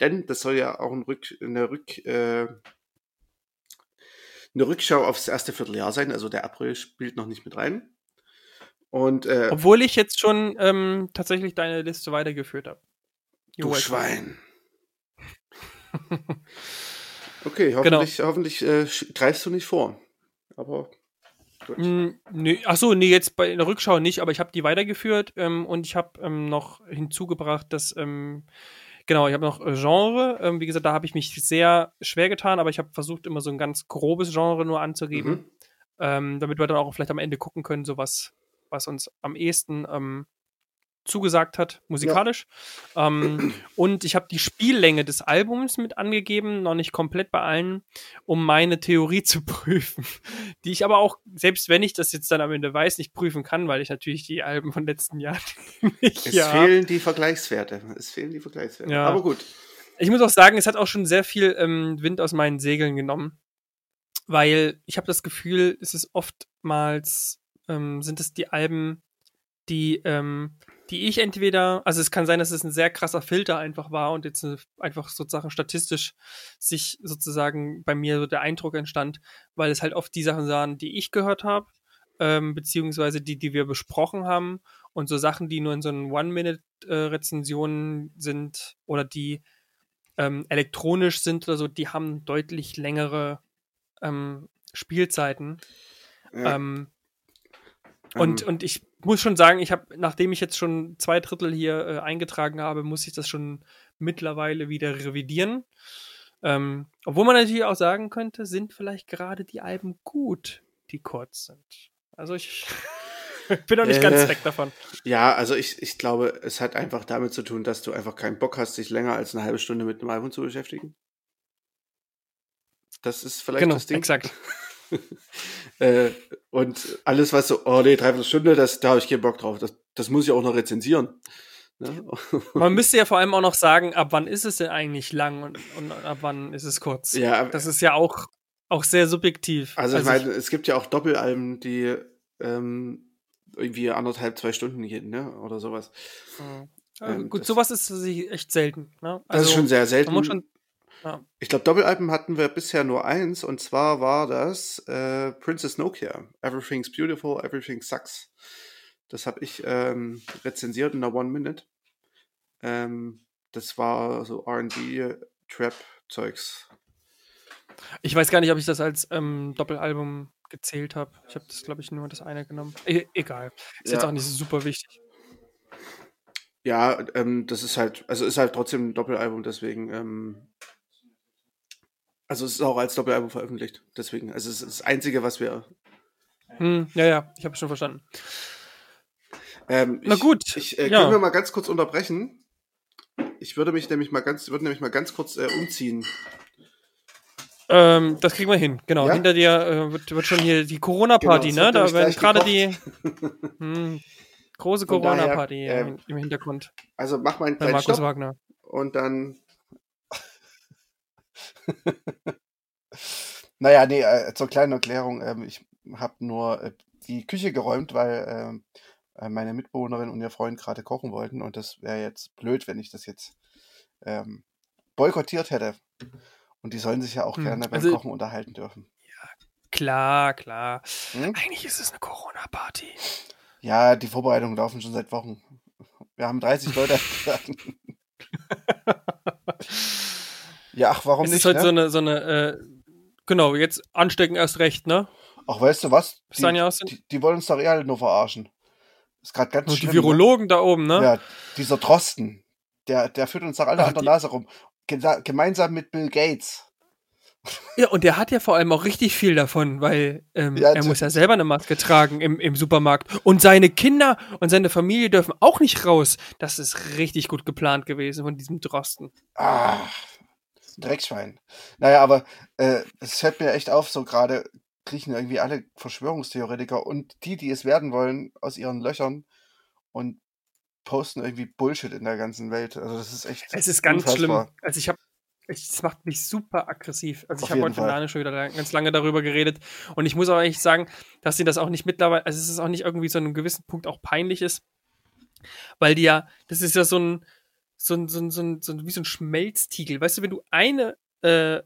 Denn das soll ja auch ein Rück, eine, Rück, äh, eine Rückschau aufs erste Vierteljahr sein. Also der April spielt noch nicht mit rein. Und, äh, Obwohl ich jetzt schon ähm, tatsächlich deine Liste weitergeführt habe. Du Schwein. okay, hoffentlich, genau. hoffentlich äh, greifst du nicht vor. Aber. Mm, nee, achso, nee, jetzt bei der Rückschau nicht, aber ich habe die weitergeführt ähm, und ich habe ähm, noch hinzugebracht, dass ähm, Genau, ich habe noch äh, Genre. Ähm, wie gesagt, da habe ich mich sehr schwer getan, aber ich habe versucht, immer so ein ganz grobes Genre nur anzugeben, mhm. ähm, damit wir dann auch vielleicht am Ende gucken können, so was, was uns am ehesten ähm, zugesagt hat, musikalisch. Ja. Ähm, und ich habe die Spiellänge des Albums mit angegeben, noch nicht komplett bei allen, um meine Theorie zu prüfen. Die ich aber auch, selbst wenn ich das jetzt dann am Ende weiß, nicht prüfen kann, weil ich natürlich die Alben von letzten Jahren nicht Es ja. fehlen die Vergleichswerte. Es fehlen die Vergleichswerte. Ja. Aber gut. Ich muss auch sagen, es hat auch schon sehr viel ähm, Wind aus meinen Segeln genommen. Weil ich habe das Gefühl, es ist oftmals ähm, sind es die Alben, die, ähm, die ich entweder, also es kann sein, dass es ein sehr krasser Filter einfach war und jetzt einfach sozusagen statistisch sich sozusagen bei mir so der Eindruck entstand, weil es halt oft die Sachen sahen, die ich gehört habe, ähm, beziehungsweise die, die wir besprochen haben und so Sachen, die nur in so einen One-Minute-Rezensionen äh, sind oder die ähm, elektronisch sind oder so, die haben deutlich längere ähm, Spielzeiten. Ja. Ähm, und, ähm, und ich muss schon sagen, ich habe, nachdem ich jetzt schon zwei Drittel hier äh, eingetragen habe, muss ich das schon mittlerweile wieder revidieren. Ähm, obwohl man natürlich auch sagen könnte, sind vielleicht gerade die Alben gut, die kurz sind. Also ich bin noch nicht äh, ganz weg davon. Ja, also ich, ich glaube, es hat einfach damit zu tun, dass du einfach keinen Bock hast, dich länger als eine halbe Stunde mit einem Album zu beschäftigen. Das ist vielleicht genau, das Ding. Exakt. äh, und alles, was so, oh nee, dreiviertel Stunde, das, da habe ich keinen Bock drauf. Das, das muss ich auch noch rezensieren. Ne? Man müsste ja vor allem auch noch sagen, ab wann ist es denn eigentlich lang und, und ab wann ist es kurz. Ja, Das ist ja auch, auch sehr subjektiv. also ich meine, es gibt ja auch Doppelalben, die ähm, irgendwie anderthalb, zwei Stunden gehen, ne? Oder sowas. Mhm. Ja, Ähm, gut, sowas ist echt selten. Ne? Das ist schon sehr selten. man muss schon, ja. Ich glaube, Doppelalben hatten wir bisher nur eins, und zwar war das äh, Princess Nokia. Everything's Beautiful, Everything Sucks. Das habe ich ähm, rezensiert in der One Minute. Ähm, das war so RB, Trap-Zeugs. Ich weiß gar nicht, ob ich das als ähm, Doppelalbum gezählt habe. Ich habe das, glaube ich, nur das eine genommen. E egal. Ist jetzt Ja. auch nicht super wichtig. Ja, ähm, das ist halt, also ist halt trotzdem ein Doppelalbum, deswegen, ähm, also es ist auch als Doppelalbum veröffentlicht, deswegen, also es ist das Einzige, was wir, Hm, ja, ja, ich habe schon verstanden. ähm, Na ich, gut, ich äh, ja. können wir mal ganz kurz unterbrechen. Ich würde mich nämlich mal ganz, würde nämlich mal ganz kurz äh, umziehen. Ähm, das kriegen wir hin. Genau. Ja? Hinter dir äh, wird, wird schon hier die Corona-Party, Genau, ne? Da werden gerade die hm, große Corona-Party ähm, im- Hintergrund Also mach mal einen kleinen Markus Stopp Wagner. und dann. naja, nee, äh, zur kleinen Erklärung, ähm, ich habe nur äh, die Küche geräumt, weil ähm, äh, meine Mitbewohnerin und ihr Freund gerade kochen wollten und das wäre jetzt blöd, wenn ich das jetzt ähm, boykottiert hätte. Und die sollen sich ja auch Hm, gerne beim also- Kochen unterhalten dürfen. Klar, klar. Hm? Eigentlich ist es eine Corona-Party. Ja, die Vorbereitungen laufen schon seit Wochen. Wir haben 30 Leute eingeladen. Ja, ach, warum Es nicht? ist halt ne? so eine, so eine äh, genau, jetzt anstecken erst recht, ne? Ach, weißt du was? Die, die, die wollen uns doch eher nur verarschen. Ist gerade ganz Und die schlimm. Virologen da oben, ne? Ne? Ja, dieser Drosten, der, der führt uns doch alle Ach, an der Nase rum. Gemeinsam mit Bill Gates. Ja, und der hat ja vor allem auch richtig viel davon, weil ähm, Ja, er muss ja selber eine Maske tragen im, im Supermarkt. Und seine Kinder und seine Familie dürfen auch nicht raus. Das ist richtig gut geplant gewesen von diesem Drosten. Ah, Dreckschwein. Naja, aber äh, es fällt mir echt auf, so gerade kriechen irgendwie alle Verschwörungstheoretiker und die, die es werden wollen, aus ihren Löchern und posten irgendwie Bullshit in der ganzen Welt. Also das ist echt. Es ist ganz unfassbar. schlimm. Also ich habe es macht mich super aggressiv. Also Auf ich habe heute mit. Lane schon wieder ganz lange darüber geredet. Und ich muss aber echt sagen, dass sie das auch nicht mittlerweile, also es ist auch nicht irgendwie so einem gewissen Punkt auch peinlich ist. Weil die ja, das ist ja so ein, so ein, so ein, so ein, so ein wie so ein Schmelztiegel. Weißt du, wenn du eine, äh,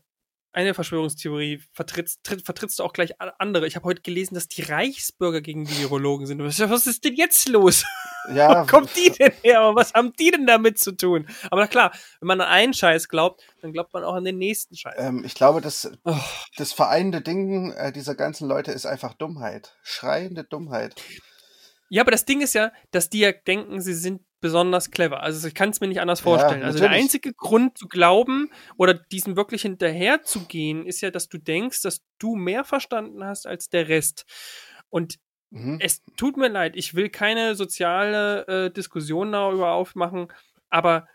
eine Verschwörungstheorie vertrittst, tritt, vertrittst du auch gleich andere. Ich habe heute gelesen, dass die Reichsbürger gegen die Virologen sind. Was, was ist denn jetzt los? Ja, Wo kommt die denn her? Was haben die denn damit zu tun? Aber na klar, wenn man an einen Scheiß glaubt, dann glaubt man auch an den nächsten Scheiß. ähm, ich glaube, das, Oh, das vereinende Ding äh, dieser ganzen Leute ist einfach Dummheit. Schreiende Dummheit. Ja, aber das Ding ist ja, dass die ja denken, sie sind besonders clever. Also ich kann es mir nicht anders Ja, vorstellen. also der einzige Grund zu glauben oder diesem wirklich hinterher zu gehen, ist ja, dass du denkst, dass du mehr verstanden hast als der Rest. Und Mhm. es tut mir leid, ich will keine soziale äh, Diskussion darüber aufmachen, aber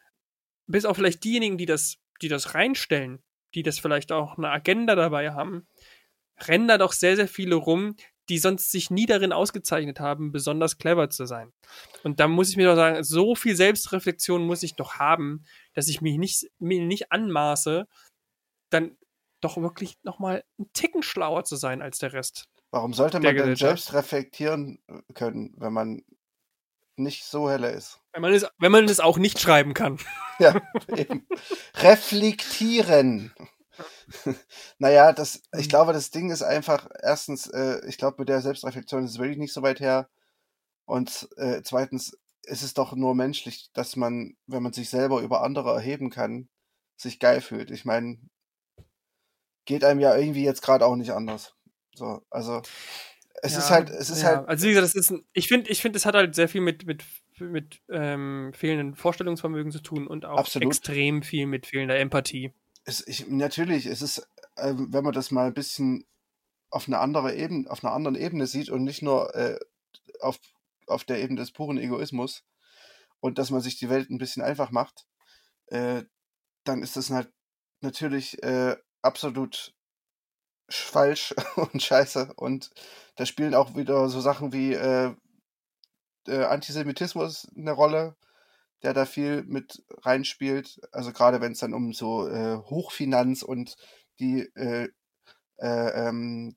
bis auf vielleicht diejenigen, die das, die das reinstellen, die das vielleicht auch eine Agenda dabei haben, rennen da doch sehr, sehr viele rum, die sonst sich nie darin ausgezeichnet haben, besonders clever zu sein. Und da muss ich mir doch sagen, so viel Selbstreflexion muss ich doch haben, dass ich mich nicht, mir nicht anmaße, dann doch wirklich nochmal einen Ticken schlauer zu sein als der Rest. Warum sollte man denn selbst reflektieren können, wenn man nicht so helle ist? Wenn man es, wenn man es auch nicht schreiben kann. Ja, eben. Reflektieren. naja, das, ich Mhm. glaube, das Ding ist einfach, erstens, äh, ich glaube, mit der Selbstreflexion ist es wirklich nicht so weit her. Und äh, zweitens ist es doch nur menschlich, dass man, wenn man sich selber über andere erheben kann, sich geil fühlt. Ich meine, geht einem ja irgendwie jetzt gerade auch nicht anders. So, also es ist Ja, halt, es ist ja. halt, Also wie gesagt, das ist ein, ich finde, ich finde, es hat halt sehr viel mit, mit, mit ähm, fehlendem Vorstellungsvermögen zu tun und auch Absolut. extrem viel mit fehlender Empathie. Es, ich, natürlich, es ist, ähm, wenn man das mal ein bisschen auf eine andere Ebene, auf einer anderen Ebene sieht und nicht nur äh, auf, auf der Ebene des puren Egoismus und dass man sich die Welt ein bisschen einfach macht, äh, dann ist das halt natürlich äh, absolut sch- falsch und scheiße. Und da spielen auch wieder so Sachen wie äh, äh, Antisemitismus eine Rolle. Der da viel mit reinspielt. Also gerade wenn es dann um so äh, Hochfinanz und die äh, äh, ähm,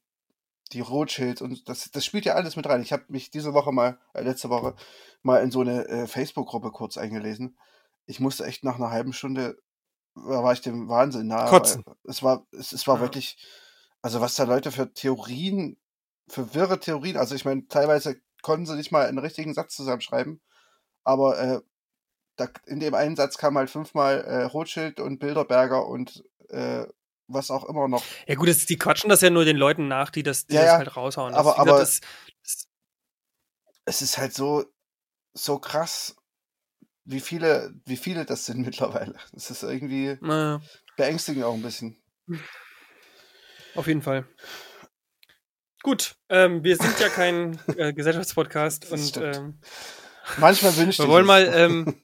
die Rothschilds und das, das spielt ja alles mit rein. Ich habe mich diese Woche mal, äh, letzte Woche, mal in so eine äh, Facebook-Gruppe kurz eingelesen. Ich musste echt nach einer halben Stunde, da war ich dem Wahnsinn nahe. Kotzen. Es war, es, es war Ja. wirklich, also was da Leute für Theorien, für wirre Theorien, also ich meine, teilweise konnten sie nicht mal einen richtigen Satz zusammenschreiben, aber äh, da, in dem einen Satz kam halt fünfmal äh, Rothschild und Bilderberger und äh, was auch immer noch. Ja gut, das, die quatschen das ja nur den Leuten nach, die das, die Ja, das ja. halt raushauen. Aber- das, gesagt, aber- das, das, es ist halt so, so krass, wie viele, wie viele das sind mittlerweile. Es ist irgendwie naja, beängstigend auch ein bisschen. auf jeden Fall. Gut, ähm, wir sind ja kein äh, Gesellschaftspodcast Das und ähm, Manchmal wünschte Wir ich wollen es. mal, ähm,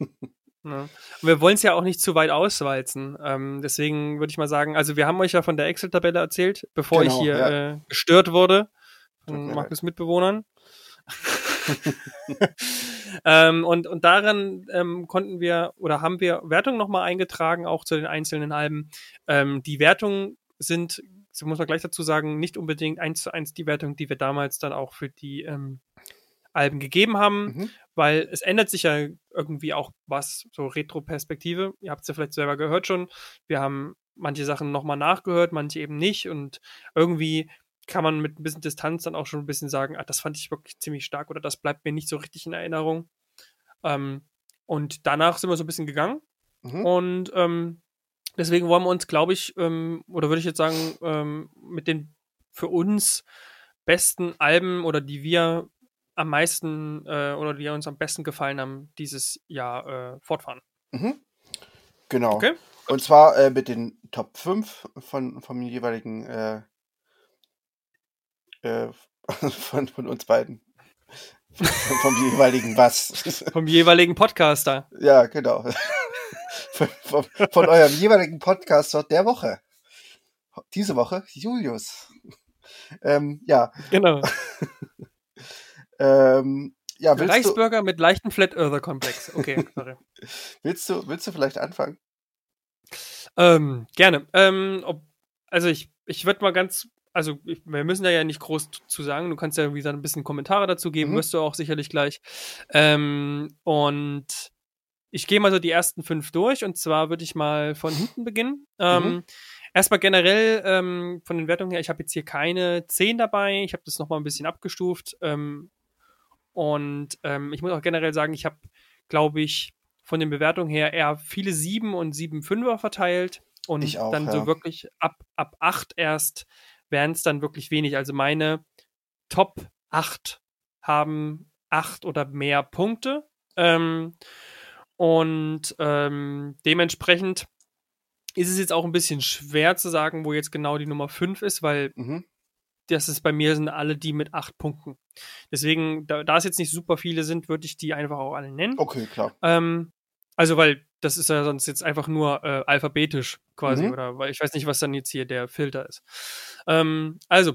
ja. Und wir wollen es ja auch nicht zu weit auswalzen. Ähm, deswegen würde ich mal sagen, also wir haben euch ja von der Excel-Tabelle erzählt, bevor Genau, ich hier ja. äh, gestört wurde von mir Markus Mitbewohnern. ähm, und, und daran ähm, konnten wir oder haben wir Wertungen nochmal eingetragen, auch zu den einzelnen Alben. Ähm, die Wertungen sind, muss man gleich dazu sagen, nicht unbedingt eins zu eins die Wertung, die wir damals dann auch für die ähm, Alben gegeben haben Mhm. weil es ändert sich ja irgendwie auch was, so Retro-Perspektive. Ihr habt es ja vielleicht selber gehört schon. Wir haben manche Sachen nochmal nachgehört, manche eben nicht. Und irgendwie kann man mit ein bisschen Distanz dann auch schon ein bisschen sagen, ah, das fand ich wirklich ziemlich stark oder das bleibt mir nicht so richtig in Erinnerung. Ähm, und danach sind wir so ein bisschen gegangen. Mhm. Und ähm, deswegen wollen wir uns, glaube ich, ähm, oder würde ich jetzt sagen, ähm, mit den für uns besten Alben oder die wir am meisten äh, oder die uns am besten gefallen haben, dieses Jahr äh, fortfahren. Mhm. Genau. Okay. Und zwar äh, mit den Top 5 von, vom jeweiligen äh, äh, von, von uns beiden. Vom, vom jeweiligen was. Vom jeweiligen Podcaster. ja, genau. von, von, von eurem jeweiligen Podcaster der Woche. Diese Woche, Julius. Ähm, ja, Genau. ähm, ja, willst du, Reichsbürger mit leichten Flat Earther Komplex. Okay, sorry. willst du, willst du vielleicht anfangen? Ähm, gerne. Ähm, ob, also ich, ich würde mal ganz, also ich, wir müssen da ja nicht groß zu sagen. Du kannst ja wie gesagt ein bisschen Kommentare dazu geben, Mhm. wirst du auch sicherlich gleich. Ähm, und ich gehe mal so die ersten fünf durch und zwar würde ich mal von hinten beginnen. Ähm, Mhm. Erstmal generell ähm, von den Wertungen her, ich habe jetzt hier keine 10 dabei. Ich habe das nochmal ein bisschen abgestuft. Ähm, und ähm, ich muss auch generell sagen, ich habe, glaube ich, von den Bewertungen her eher viele 7 und 7 5er verteilt. Und Ich auch, dann ja. so wirklich ab, ab 8 erst wären es dann wirklich wenig. Also meine Top 8 haben 8 oder mehr Punkte. Ähm, und ähm, dementsprechend ist es jetzt auch ein bisschen schwer zu sagen, wo jetzt genau die Nummer 5 ist, weil Mhm. Das ist bei mir sind alle die mit 8 Punkten. Deswegen, da, da es jetzt nicht super viele sind, würde ich die einfach auch alle nennen. Okay, klar. Ähm, also, weil das ist ja sonst jetzt einfach nur äh, alphabetisch quasi, Mhm. oder weil ich weiß nicht, was dann jetzt hier der Filter ist. Ähm, also,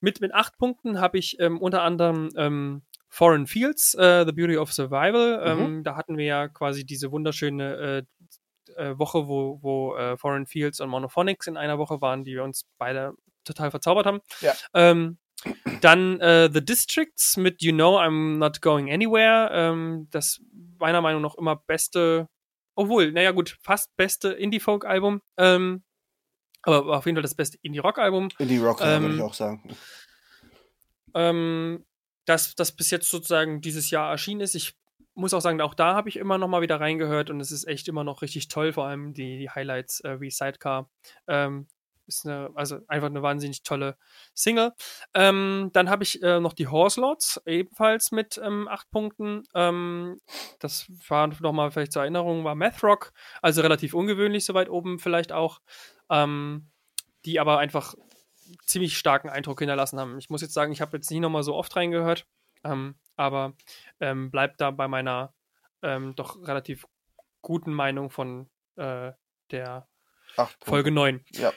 mit, mit acht Punkten habe ich ähm, unter anderem ähm, Foreign Fields, äh, The Beauty of Survival. Ähm, da hatten wir ja quasi diese wunderschöne äh, äh, Woche, wo, wo äh, Foreign Fields und Monophonics in einer Woche waren, die wir uns beide total verzaubert haben. Ja. Ähm, dann äh, The Districts mit You Know I'm Not Going Anywhere. Ähm, das meiner Meinung nach immer beste, obwohl, naja gut, fast beste Indie-Folk-Album. Ähm, aber auf jeden Fall das beste Indie-Rock-Album. Indie Rock, ja, würde Ähm, ich auch sagen. ähm, das, das bis jetzt sozusagen dieses Jahr erschienen ist. Ich muss auch sagen, auch da habe ich immer noch mal wieder reingehört und es ist echt immer noch richtig toll, vor allem die, die Highlights äh, wie Sidecar. Ähm, ist eine, also einfach eine wahnsinnig tolle Single. Ähm, dann habe ich äh, noch die Horse Lords, ebenfalls mit ähm, acht Punkten. Ähm, das war nochmal vielleicht zur Erinnerung, war Math Rock, also relativ ungewöhnlich, soweit oben vielleicht auch. Ähm, die aber einfach ziemlich starken Eindruck hinterlassen haben. Ich muss jetzt sagen, ich habe jetzt nicht nochmal so oft reingehört, ähm, aber ähm, bleibt da bei meiner doch relativ guten Meinung von äh, der. Folge 9. Ja.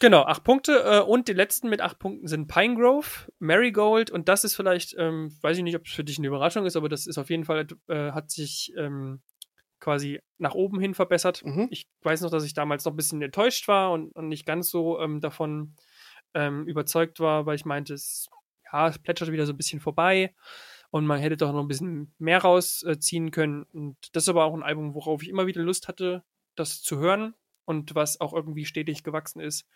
Genau, acht Punkte. Äh, und die letzten mit acht Punkten sind Pinegrove, Marigold und das ist vielleicht, ähm, weiß ich nicht, ob es für dich eine Überraschung ist, aber das ist auf jeden Fall, äh, hat sich ähm, quasi nach oben hin verbessert. Mhm. Ich weiß noch, dass ich damals noch ein bisschen enttäuscht war und, und nicht ganz so ähm, davon ähm, überzeugt war, weil ich meinte, es, ja, es plätschert wieder so ein bisschen vorbei und man hätte doch noch ein bisschen mehr rausziehen können. Und das ist aber auch ein Album, worauf ich immer wieder Lust hatte, das zu hören und was auch irgendwie stetig gewachsen ist.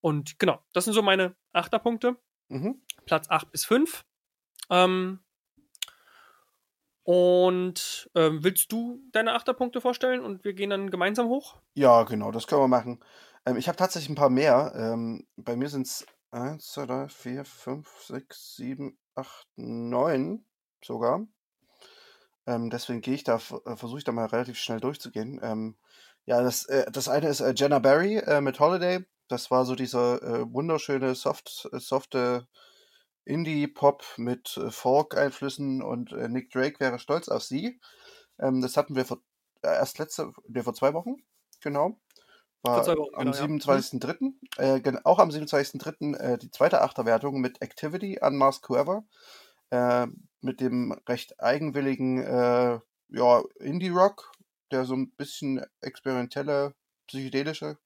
Und genau, das sind so meine Achterpunkte. Mhm. Platz 8 bis 5. Ähm, und ähm, willst du deine Achterpunkte vorstellen und wir gehen dann gemeinsam hoch? Ja, genau, das können wir machen. Ähm, ich habe tatsächlich ein paar mehr. Ähm, bei mir sind es 1, 2, 3, 4, 5, 6, 7, 8, 9 sogar. Ähm, deswegen gehe ich da, äh, versuche ich da mal relativ schnell durchzugehen. Ähm, ja, das, äh, das eine ist äh, Jenna Barry äh, mit Holiday. Das war so dieser äh, wunderschöne, soft, äh, softe Indie-Pop mit äh, Folk-Einflüssen und äh, Nick Drake wäre stolz auf sie. Ähm, das hatten wir vor, äh, erst letzte, nee, vor zwei Wochen, genau. War Vor zwei Wochen, am genau, ja. 27.03. Äh, auch am 27.03. Äh, die zweite Achterwertung mit Activity an Mars Whoever. Mit dem recht eigenwilligen ja, Indie-Rock, der so ein bisschen experimentelle, psychedelische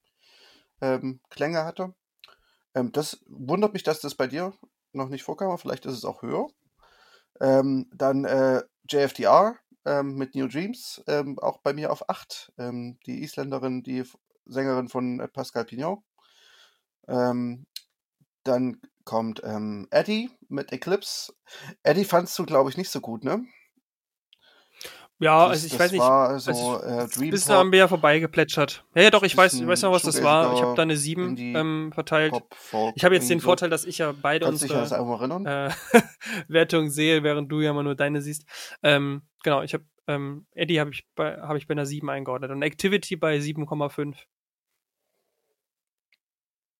ähm, Klänge hatte. Ähm, das wundert mich, dass das bei dir noch nicht vorkam, aber vielleicht ist es auch höher. Ähm, dann äh, JFDR ähm, mit New Dreams, ähm, auch bei mir auf 8. Ähm, die Isländerin, die Sängerin von äh, Pascal Pignon. Dann kommt Eddie mit Eclipse. Eddie fandst du, glaube ich, nicht so gut, ne? Ja, Das, also ich weiß nicht. also äh, Dream Bist Pop, du am Bär vorbeigeplätschert. Ja, ja, doch, ich weiß, ich weiß noch, was das war. Ich habe da eine 7 Indie, ähm, verteilt. Pop, Folk, Ich habe jetzt den. Vorteil, dass ich ja beide unsere äh, Wertung sehe, während du ja immer nur deine siehst. Ähm, genau, ich habe ähm, Eddie habe ich, bei- hab ich bei einer 7 eingeordnet und Activity bei 7,5.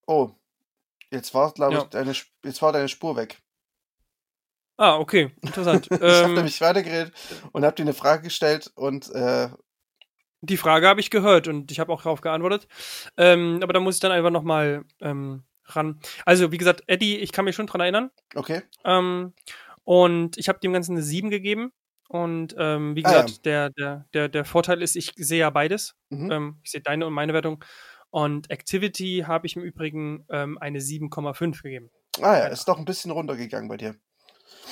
Oh, jetzt war, glaube ich, Ja. deine, Sp- jetzt war deine Spur weg. Ah, okay, interessant. Ich habe ähm, nämlich weitergeredet und habe dir eine Frage gestellt und äh, die Frage habe ich gehört und ich habe auch darauf geantwortet. Ähm, aber da muss ich dann einfach nochmal ähm, ran. Also, wie gesagt, Eddie, ich kann mich schon dran erinnern. okay. Ähm, und ich habe dem Ganzen eine 7 gegeben. Und ähm, wie Ah, ja. gesagt, der, der, der, der Vorteil ist, ich sehe ja beides. Mhm. Ähm, ich sehe deine und meine Wertung. Und Activity habe ich im Übrigen ähm, eine 7,5 gegeben. ah ja, ist doch ein bisschen runtergegangen bei dir.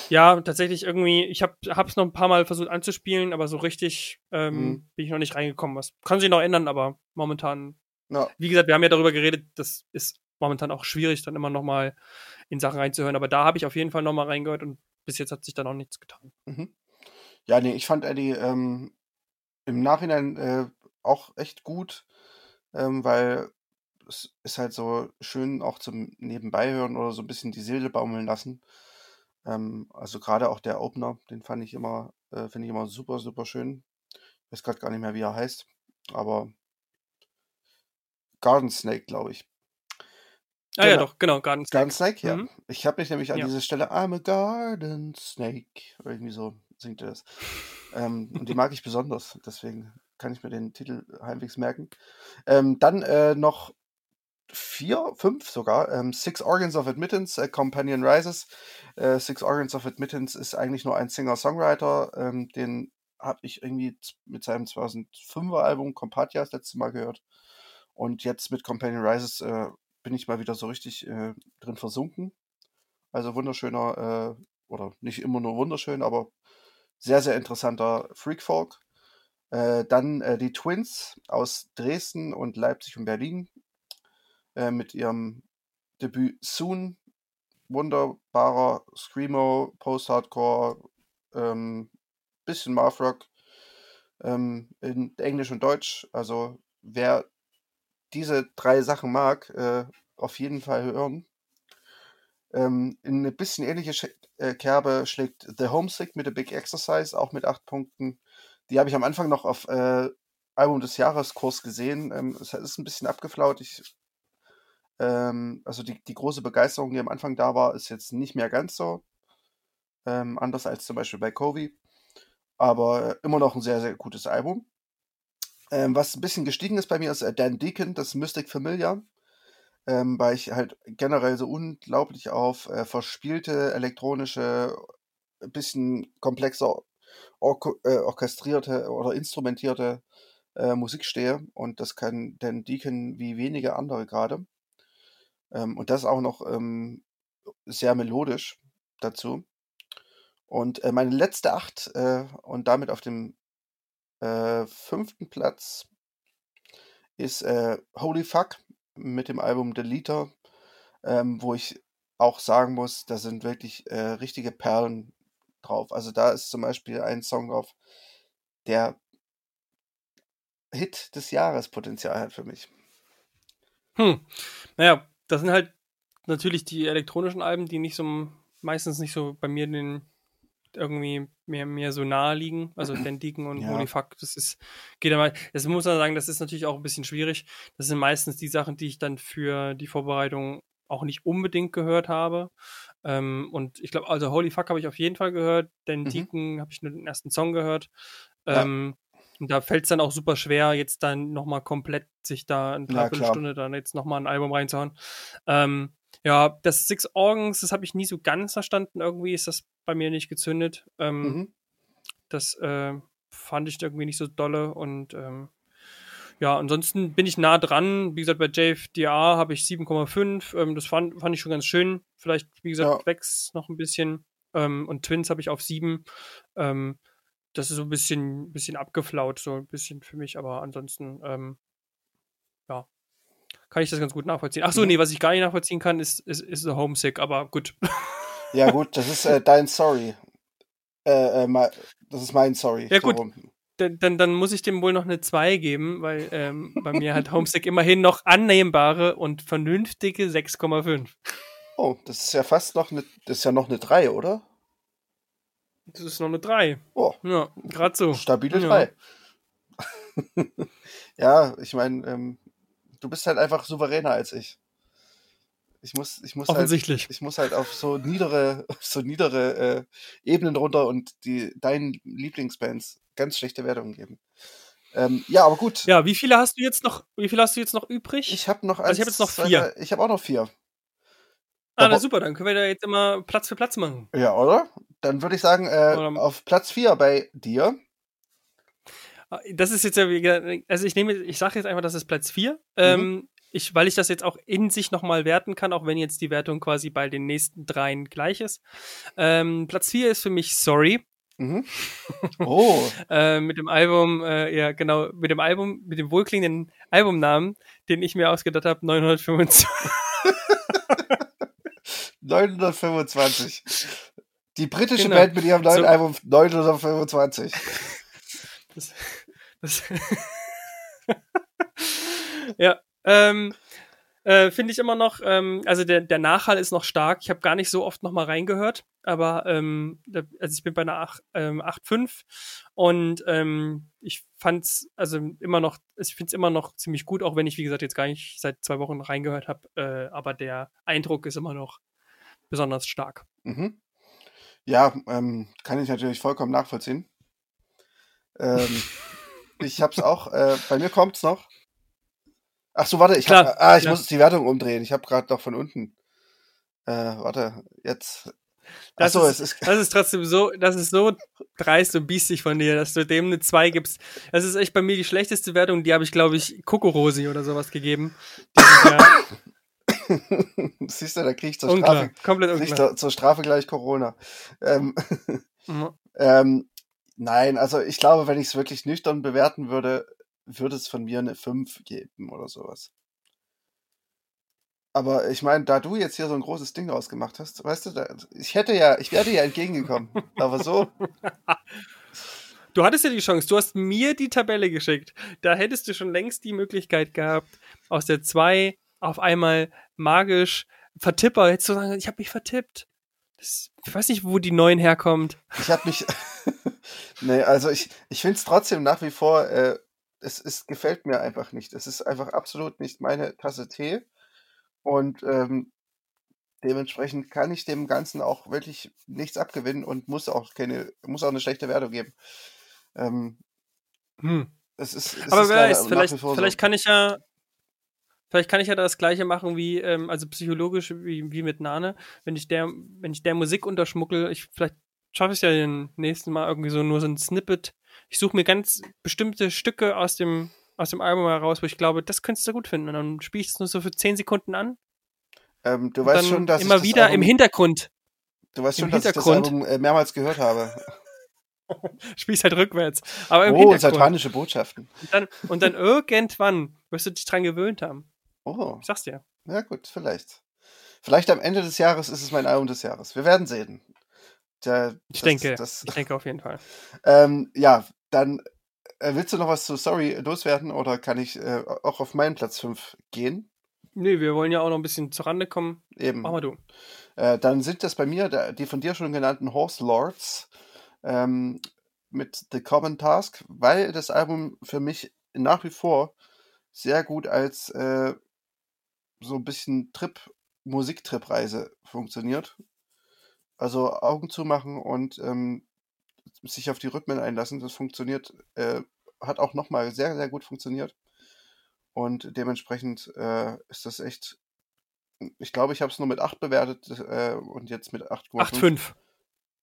Ja, tatsächlich irgendwie, ich habe es noch ein paar Mal versucht anzuspielen, aber so richtig ähm, Mhm. bin ich noch nicht reingekommen. Was kann sich noch ändern, aber momentan, Ja, wie gesagt, wir haben ja darüber geredet, das ist momentan auch schwierig, dann immer noch mal in Sachen reinzuhören. Aber da habe ich auf jeden Fall noch mal reingehört und bis jetzt hat sich da noch nichts getan. mhm. ja, nee, ich fand Eddie ähm, im Nachhinein äh, auch echt gut, ähm, weil es ist halt so schön auch zum Nebenbeihören oder so ein bisschen die Seele baumeln lassen. Ähm, also gerade auch der Opener, den fand ich immer, äh, finde ich immer super, super schön. Ich weiß gerade gar nicht mehr, wie er heißt, aber Garden Snake, glaube ich. Ah ja, Genau. doch, genau, Garden Snake. Garden Snake, ja. Mhm. Ich habe mich nämlich an Ja. diese Stelle I'm a Garden Snake. Irgendwie so singt er das. Ähm, und die mag ich besonders. Deswegen kann ich mir den Titel halbwegs merken. Ähm, dann äh, noch vier, fünf sogar. Ähm, Six Organs of Admittance, äh, Companion Rises. Äh, Six Organs of Admittance ist eigentlich nur ein Singer-Songwriter. Ähm, den habe ich irgendwie mit seinem 2005er Album Compatia das letzte Mal gehört. Und jetzt mit Companion Rises äh, bin ich mal wieder so richtig äh, drin versunken. Also wunderschöner, äh, oder nicht immer nur wunderschön, aber sehr, sehr interessanter Freak-Folk. Äh, dann die Twins aus Dresden und Leipzig und Berlin äh, mit ihrem Debüt Soon. Wunderbarer Screamo, Post-Hardcore, ähm, bisschen Mathrock ähm, in Englisch und Deutsch. Also wer diese drei Sachen mag, äh, auf jeden Fall hören. Ähm, in eine bisschen ähnliche Sch äh, Kerbe schlägt The Homesick mit The Big Exercise, auch mit acht Punkten. Die habe ich am Anfang noch auf äh, Album des Jahres Kurs gesehen. Ähm, ist ein bisschen abgeflaut. Ich, ähm, also die, die große Begeisterung, die am Anfang da war, ist jetzt nicht mehr ganz so. Ähm, anders als zum Beispiel bei Covey. Aber äh, immer noch ein sehr, sehr gutes Album. Ähm, was ein bisschen gestiegen ist bei mir, ist äh, Dan Deacon, das Mystic Familiar. Ähm, weil ich halt generell so unglaublich auf äh, verspielte, elektronische, ein bisschen komplexer ork äh, orchestrierte oder instrumentierte äh, Musik stehe. Und das kann Dan Deacon wie wenige andere gerade. Ähm, und das auch noch ähm, sehr melodisch dazu. Und äh, meine letzte Acht äh, und damit auf dem äh, fünften Platz ist äh, Holy Fuck mit dem Album Deleter, ähm, wo ich auch sagen muss, da sind wirklich äh, richtige Perlen drauf. Also da ist zum Beispiel ein Song drauf, der Hit des Jahres Potenzial hat für mich. Hm. Naja, das sind halt natürlich die elektronischen Alben, die nicht so meistens nicht so bei mir den irgendwie mehr, mehr so nahe liegen. Also Den Deacon und ja. Holy Fuck, das ist, geht einmal. Das muss man sagen, das ist natürlich auch ein bisschen schwierig. Das sind meistens die Sachen, die ich dann für die Vorbereitung auch nicht unbedingt gehört habe. Ähm, und ich glaube, also Holy Fuck habe ich auf jeden Fall gehört. Den mhm. Habe ich nur den ersten Song gehört. Ähm. Und da fällt es dann auch super schwer, jetzt dann nochmal komplett sich da eine Dreiviertelstunde ja, dann jetzt nochmal ein Album reinzuhauen. Ähm, ja, das Six Organs, das habe ich nie so ganz verstanden. Irgendwie ist das bei mir nicht gezündet. Ähm, mhm. Das äh, fand ich irgendwie nicht so dolle und ähm, ja, ansonsten bin ich nah dran. Wie gesagt, bei JFDR habe ich 7,5. Ähm, das fand, fand ich schon ganz schön. Vielleicht, wie gesagt, ja. wächst noch ein bisschen. Ähm, und Twins habe ich auf 7. Ähm, das ist so ein bisschen, bisschen abgeflaut, so ein bisschen für mich, aber ansonsten, ähm, ja, kann ich das ganz gut nachvollziehen. Ach so, mhm. nee, was ich gar nicht nachvollziehen kann, ist, ist, ist The Homesick, aber gut. Ja, gut, das ist äh, dein Sorry. Äh, äh, das ist mein Sorry. Ja, gut. Dann, dann, dann, muss ich dem wohl noch eine 2 geben, weil ähm, bei mir hat Homesick immerhin noch annehmbare und vernünftige 6,5. Oh, das ist ja fast noch eine, das ist ja noch eine 3, oder? Das ist noch eine 3. Oh. Ja, gerade so. Stabile 3. Ja, ja ich meine, ähm, du bist halt einfach souveräner als ich. Ich muss, ich muss halt Offensichtlich. Halt, ich muss halt auf so niedere, auf so niedere äh, Ebenen runter und die deinen Lieblingsbands ganz schlechte Wertungen geben. Ähm, ja, aber gut. Ja, wie viele hast du jetzt noch? Wie viele hast du jetzt noch übrig? Ich habe noch eins, also ich habe jetzt noch vier. ich habe auch noch vier. Ah, na super, dann können wir da jetzt immer Platz für Platz machen. Ja, oder? Dann würde ich sagen, äh, auf Platz vier bei dir. Ah, das ist jetzt ja, also ich nehme, ich sage jetzt einfach, das ist Platz 4. Mhm. Ähm, ich, weil ich das jetzt auch in sich nochmal werten kann, auch wenn jetzt die Wertung quasi bei den nächsten dreien gleich ist. Ähm, Platz 4 ist für mich Sorry. Mhm. Oh. äh, mit dem Album, äh, ja genau, mit dem Album, mit dem wohlklingenden Albumnamen, den ich mir ausgedacht habe, 925. 925. Die britische genau. Band mit ihrem neuen so. Album 925. Das, das ja, ähm, äh, finde ich immer noch, ähm, also der, der Nachhall ist noch stark. Ich habe gar nicht so oft nochmal reingehört, aber ähm, also ich bin bei einer 8, ähm, 8,5 und ähm, ich fand's also immer noch, ich finde es immer noch ziemlich gut, auch wenn ich, wie gesagt, jetzt gar nicht seit zwei Wochen reingehört habe, äh, aber der Eindruck ist immer noch besonders stark. Mhm. Ja, ähm, kann ich natürlich vollkommen nachvollziehen. Ähm, ich hab's auch, äh, bei mir kommt's noch. Ach so, warte, ich, Klar, hab, ah, ich muss die Wertung umdrehen. Ich habe gerade noch von unten. Äh, warte, jetzt. Das, so, ist, es ist, das ist trotzdem so, das ist so dreist und biestig von dir, dass du dem eine 2 gibst. Das ist echt bei mir die schlechteste Wertung, die habe ich, glaube ich, Kokorosi oder sowas gegeben. Siehst du, da krieg ich zur unklar, Strafe. Komplett unklar. zur Strafe gleich Corona. Ähm, mhm. ähm, Nein, also ich glaube, wenn ich es wirklich nüchtern bewerten würde, würde es von mir eine 5 geben oder sowas. Aber ich meine, da du jetzt hier so ein großes Ding rausgemacht hast, weißt du, da, ich hätte ja, ich wäre ja entgegengekommen. aber so. Du hattest ja die Chance, du hast mir die Tabelle geschickt. Da hättest du schon längst die Möglichkeit gehabt, aus der 2 auf einmal magisch Vertipper, hättest du sagen, ich habe mich vertippt. Das, ich weiß nicht, wo die neuen herkommt. Ich habe mich. nee, also ich, ich finde es trotzdem nach wie vor, äh, es, es gefällt mir einfach nicht. Es ist einfach absolut nicht meine Tasse Tee. Und ähm, dementsprechend kann ich dem Ganzen auch wirklich nichts abgewinnen und muss auch keine, muss auch eine schlechte Wertung geben. Ähm, hm. es ist, es Aber wer weiß, vielleicht, vielleicht so. kann ich ja Vielleicht kann ich ja das gleiche machen wie, ähm, also psychologisch wie, wie mit Nane. Wenn ich der, wenn ich der Musik unterschmuckel, ich vielleicht schaffe ich es ja den nächsten Mal irgendwie so nur so ein Snippet. Ich suche mir ganz bestimmte Stücke aus dem, aus dem Album heraus, wo ich glaube, das könntest du gut finden. Und dann spiele ich es nur so für 10 Sekunden an. Ähm, du weißt schon, dass immer ich wieder das im Album, Hintergrund. Du weißt schon, dass ich das. Album äh, mehrmals gehört habe. Spielst halt rückwärts. Aber im Oh, satanische Botschaften. Und dann, und dann irgendwann wirst du dich dran gewöhnt haben. Oh, Ich sag's dir. ja gut, vielleicht. Vielleicht am Ende des Jahres ist es mein Album des Jahres. Wir werden sehen. Der, Ich das- denke, Das, ich denke auf jeden Fall. ähm, ja, dann äh, willst du noch was zu Sorry loswerden oder kann ich äh, auch auf meinen Platz 5 gehen? Nee, wir wollen ja auch noch ein bisschen zur Rande kommen. Eben. Mach mal du. Äh, dann sind das bei mir der, die von dir schon genannten Horse Lords ähm, mit The Common Task, weil das Album für mich nach wie vor sehr gut als äh, so ein bisschen Trip, Musiktrip-Reise funktioniert. Also Augen zumachen und ähm, sich auf die Rhythmen einlassen, das funktioniert, äh, hat auch nochmal sehr, sehr gut funktioniert. Und dementsprechend äh, ist das echt ich glaube, ich habe es nur mit 8 bewertet äh, und jetzt mit 8,5. 8,5.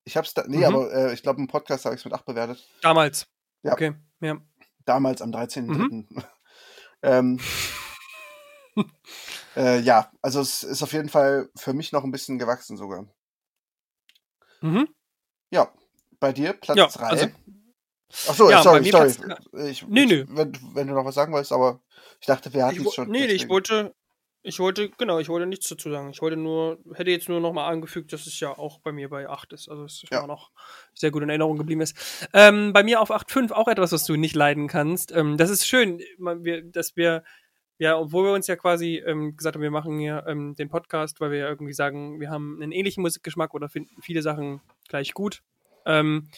Ich habe es da, nee, Mhm. aber äh, ich glaube, im Podcast habe ich es mit 8 bewertet. Damals. Ja. Okay, ja. Damals am 13.3. ähm, äh, ja, also es ist auf jeden Fall für mich noch ein bisschen gewachsen sogar. Mhm. Ja, bei dir Platz Ja, 3. also- Achso, Ja, sorry, sorry. Platz Ich, Nee, nee. Wenn, wenn du noch was sagen wolltest, aber ich dachte, wir hatten es schon. nee, nee, ich wollte, ich wollte, genau, ich wollte nichts dazu sagen. Ich wollte nur, hätte jetzt nur noch mal angefügt, dass es ja auch bei mir bei 8 ist. Also es ist Ja. noch sehr gut in Erinnerung geblieben ist. Ähm, bei mir auf 8,5 auch etwas, was du nicht leiden kannst. Ähm, das ist schön, man- wir, dass wir, ja, obwohl wir uns ja quasi ähm, gesagt haben, wir machen hier ähm, den Podcast, weil wir ja irgendwie sagen, wir haben einen ähnlichen Musikgeschmack oder finden viele Sachen gleich gut. Ähm,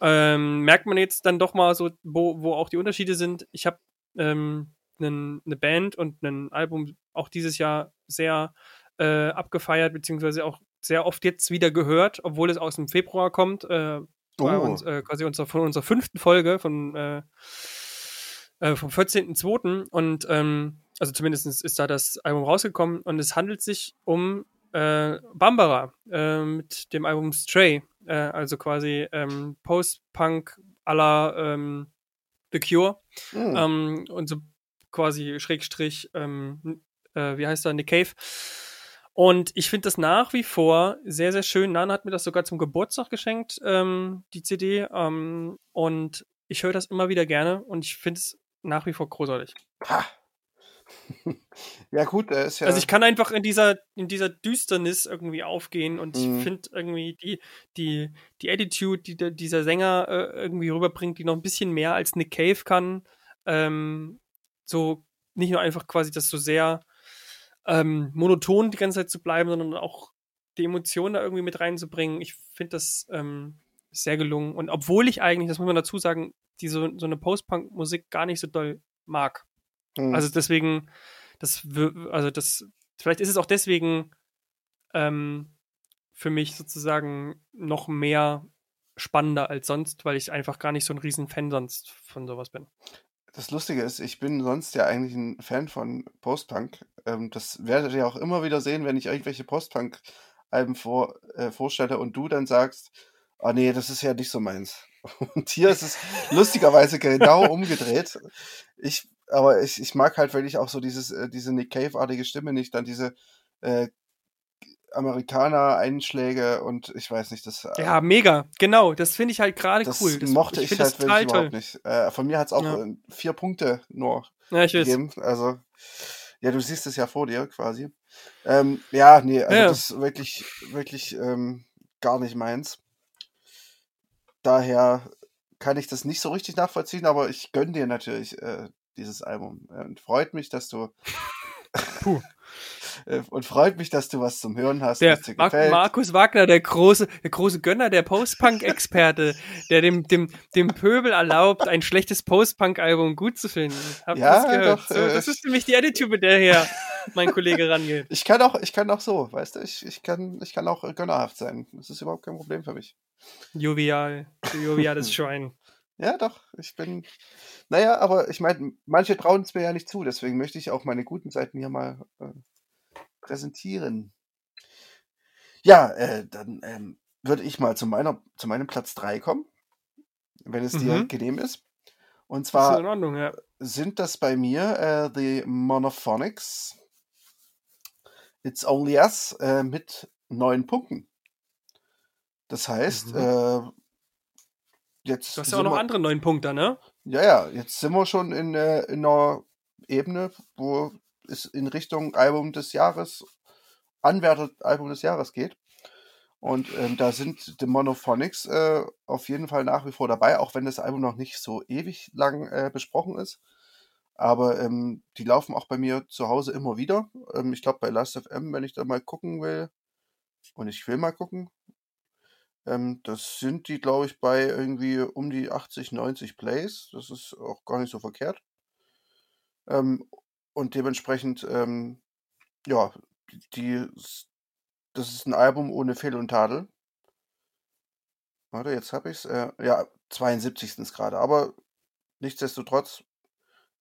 ähm, merkt man jetzt dann doch mal so, wo, wo auch die Unterschiede sind. Ich habe ähm, eine Band und ein Album auch dieses Jahr sehr äh, abgefeiert, beziehungsweise auch sehr oft jetzt wieder gehört, obwohl es aus dem Februar kommt, äh, bei Oh. uns, äh, quasi unser, von unserer fünften Folge von äh, vom 14.02. Und ähm, also zumindest ist da das Album rausgekommen und es handelt sich um äh, Bambara äh, mit dem Album Stray, äh, also quasi ähm, Post-Punk à la ähm, The Cure Hm. ähm, und so quasi Schrägstrich, ähm, äh, wie heißt er, Nick Cave. Und ich finde das nach wie vor sehr, sehr schön. Nana hat mir das sogar zum Geburtstag geschenkt, ähm, die CD. Ähm, und ich höre das immer wieder gerne und ich finde es nach wie vor großartig. Ha. ja, gut, er ist ja. Also ich kann einfach in dieser, in dieser Düsternis irgendwie aufgehen und Mhm. ich finde irgendwie die, die, die Attitude, die der- dieser Sänger äh, irgendwie rüberbringt, die noch ein bisschen mehr als Nick Cave kann. Ähm, so nicht nur einfach quasi das so sehr ähm, monoton die ganze Zeit zu bleiben, sondern auch die Emotionen da irgendwie mit reinzubringen. Ich finde das ähm, sehr gelungen. Und obwohl ich eigentlich, das muss man dazu sagen, die so, so eine Post-Punk-Musik gar nicht so doll mag. hm. Also deswegen, das, also das, vielleicht ist es auch deswegen ähm, für mich sozusagen noch mehr spannender als sonst, weil ich einfach gar nicht so ein riesen Fan sonst von sowas bin. Das Lustige ist, ich bin sonst ja eigentlich ein Fan von Post-Punk. Ähm, das werdet ihr auch immer wieder sehen, wenn ich irgendwelche Post-Punk-Alben vor, äh, vorstelle und du dann sagst, ah nee, das ist ja nicht so meins. Und hier ist es lustigerweise genau umgedreht. Ich, aber ich, ich mag halt wirklich auch so dieses, äh, diese Nick Cave-artige Stimme nicht, dann diese äh, Amerikaner-Einschläge und ich weiß nicht, das, äh, Ja, mega, genau. Das finde ich halt gerade cool. Das, mochte ich, finde halt wirklich überhaupt toll. nicht. Äh, von mir hat es auch Ja. äh, vier Punkte nur Ja, ich weiß. gegeben. Also, ja, du siehst es ja vor dir quasi. Ähm, ja, nee, also ja. das ist wirklich, wirklich ähm, gar nicht meins. Daher kann ich das nicht so richtig nachvollziehen, aber ich gönne dir natürlich äh, dieses Album. Und freut mich, dass du. Puh. Äh, und freut mich, dass du was zum Hören hast, Der was dir Mar gefällt. Markus Wagner, der große, der große Gönner, der Post-Punk-Experte, der dem, dem, dem Pöbel erlaubt, ein schlechtes Post-Punk-Album gut zu finden. Habt ihr Ja, das gehört? doch, so, äh, das ist nämlich die Attitude, mit der hier mein Kollege rangeht. Ich kann auch, ich kann auch so, weißt du, ich, ich kann, ich kann auch gönnerhaft sein. Das ist überhaupt kein Problem für mich. Jovial, joviales Schwein. Ja, doch, ich bin. Naja, aber ich meine, manche trauen es mir ja nicht zu, deswegen möchte ich auch meine guten Seiten hier mal äh, präsentieren. Ja, äh, dann ähm, würde ich mal zu, meiner, zu meinem Platz 3 kommen, wenn es dir Mhm. genehm ist. Und zwar Ordnung, ja. sind das bei mir äh, die Monophonics It's Only Us äh, mit neun Punkten. Das heißt, Mhm. äh, jetzt Du hast ja auch noch wir, andere neun Punkte, ne? ja, ja, jetzt sind wir schon in, äh, in einer Ebene, wo es in Richtung Album des Jahres, Anwärter Album des Jahres geht. Und ähm, da sind die Monophonics äh, auf jeden Fall nach wie vor dabei, auch wenn das Album noch nicht so ewig lang äh, besprochen ist. Aber ähm, die laufen auch bei mir zu Hause immer wieder. Ähm, ich glaube bei Last.fm, wenn ich da mal gucken will, und ich will mal gucken, ähm, das sind die, glaube ich, bei irgendwie um die 80, 90 Plays. Das ist auch gar nicht so verkehrt. Ähm, und dementsprechend, ähm, ja, die, das ist ein Album ohne Fehl und Tadel. Warte, jetzt habe ich es. Äh, ja, 72. gerade. Aber nichtsdestotrotz,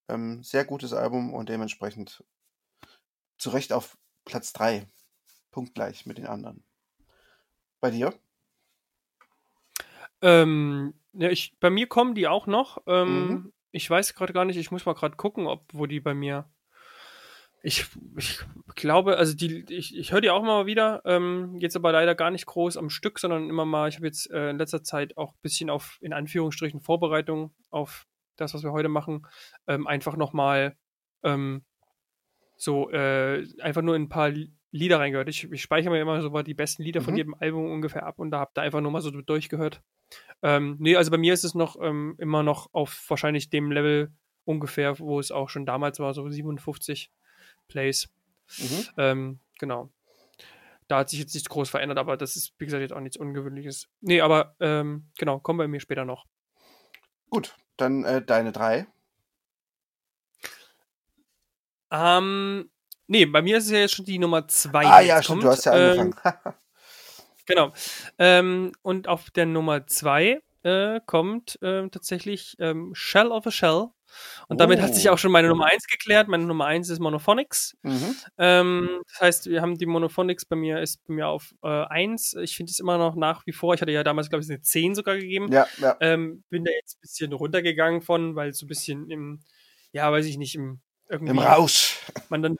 ähm, sehr gutes Album und dementsprechend zu Recht auf Platz 3. Punktgleich mit den anderen. Bei dir? Ähm, ja, ich, bei mir kommen die auch noch. Ähm, Mhm. Ich weiß gerade gar nicht, ich muss mal gerade gucken, ob wo die bei mir. Ich, ich glaube, also die, ich, ich höre die auch mal wieder, ähm, jetzt aber leider gar nicht groß am Stück, sondern immer mal, ich habe jetzt äh, in letzter Zeit auch ein bisschen auf, in Anführungsstrichen, Vorbereitung auf das, was wir heute machen, ähm, einfach nochmal ähm, so äh, einfach nur in ein paar Li- Lieder reingehört. Ich, ich speichere mir immer so mal die besten Lieder von Mhm. jedem Album ungefähr ab und da habe da einfach nur mal so durchgehört. Ähm, nee, also bei mir ist es noch ähm, immer noch auf wahrscheinlich dem Level ungefähr, wo es auch schon damals war, so 57 Plays. Mhm. Ähm, genau. Da hat sich jetzt nichts groß verändert, aber das ist, wie gesagt, jetzt auch nichts Ungewöhnliches. Nee, aber ähm, genau, kommen bei mir später noch. Gut, dann äh, deine drei. Ähm, nee, bei mir ist es ja jetzt schon die Nummer zwei. Ah ja, stimmt, du hast ja Ähm, angefangen. Genau. Ähm, und auf der Nummer zwei äh, kommt ähm, tatsächlich ähm, Shell of a Shell. Und damit hat sich Oh. auch schon meine Nummer eins geklärt. Meine Nummer eins ist Monophonics. mhm. Ähm, das heißt, wir haben die Monophonics bei mir, ist bei mir auf äh, 1. Ich finde es immer noch nach wie vor. Ich hatte ja damals, glaube ich, eine 10 sogar gegeben. Ja, ja. Ähm, bin da jetzt ein bisschen runtergegangen von, weil es so ein bisschen im, ja, weiß ich nicht, im irgendwie Im Rausch. man dann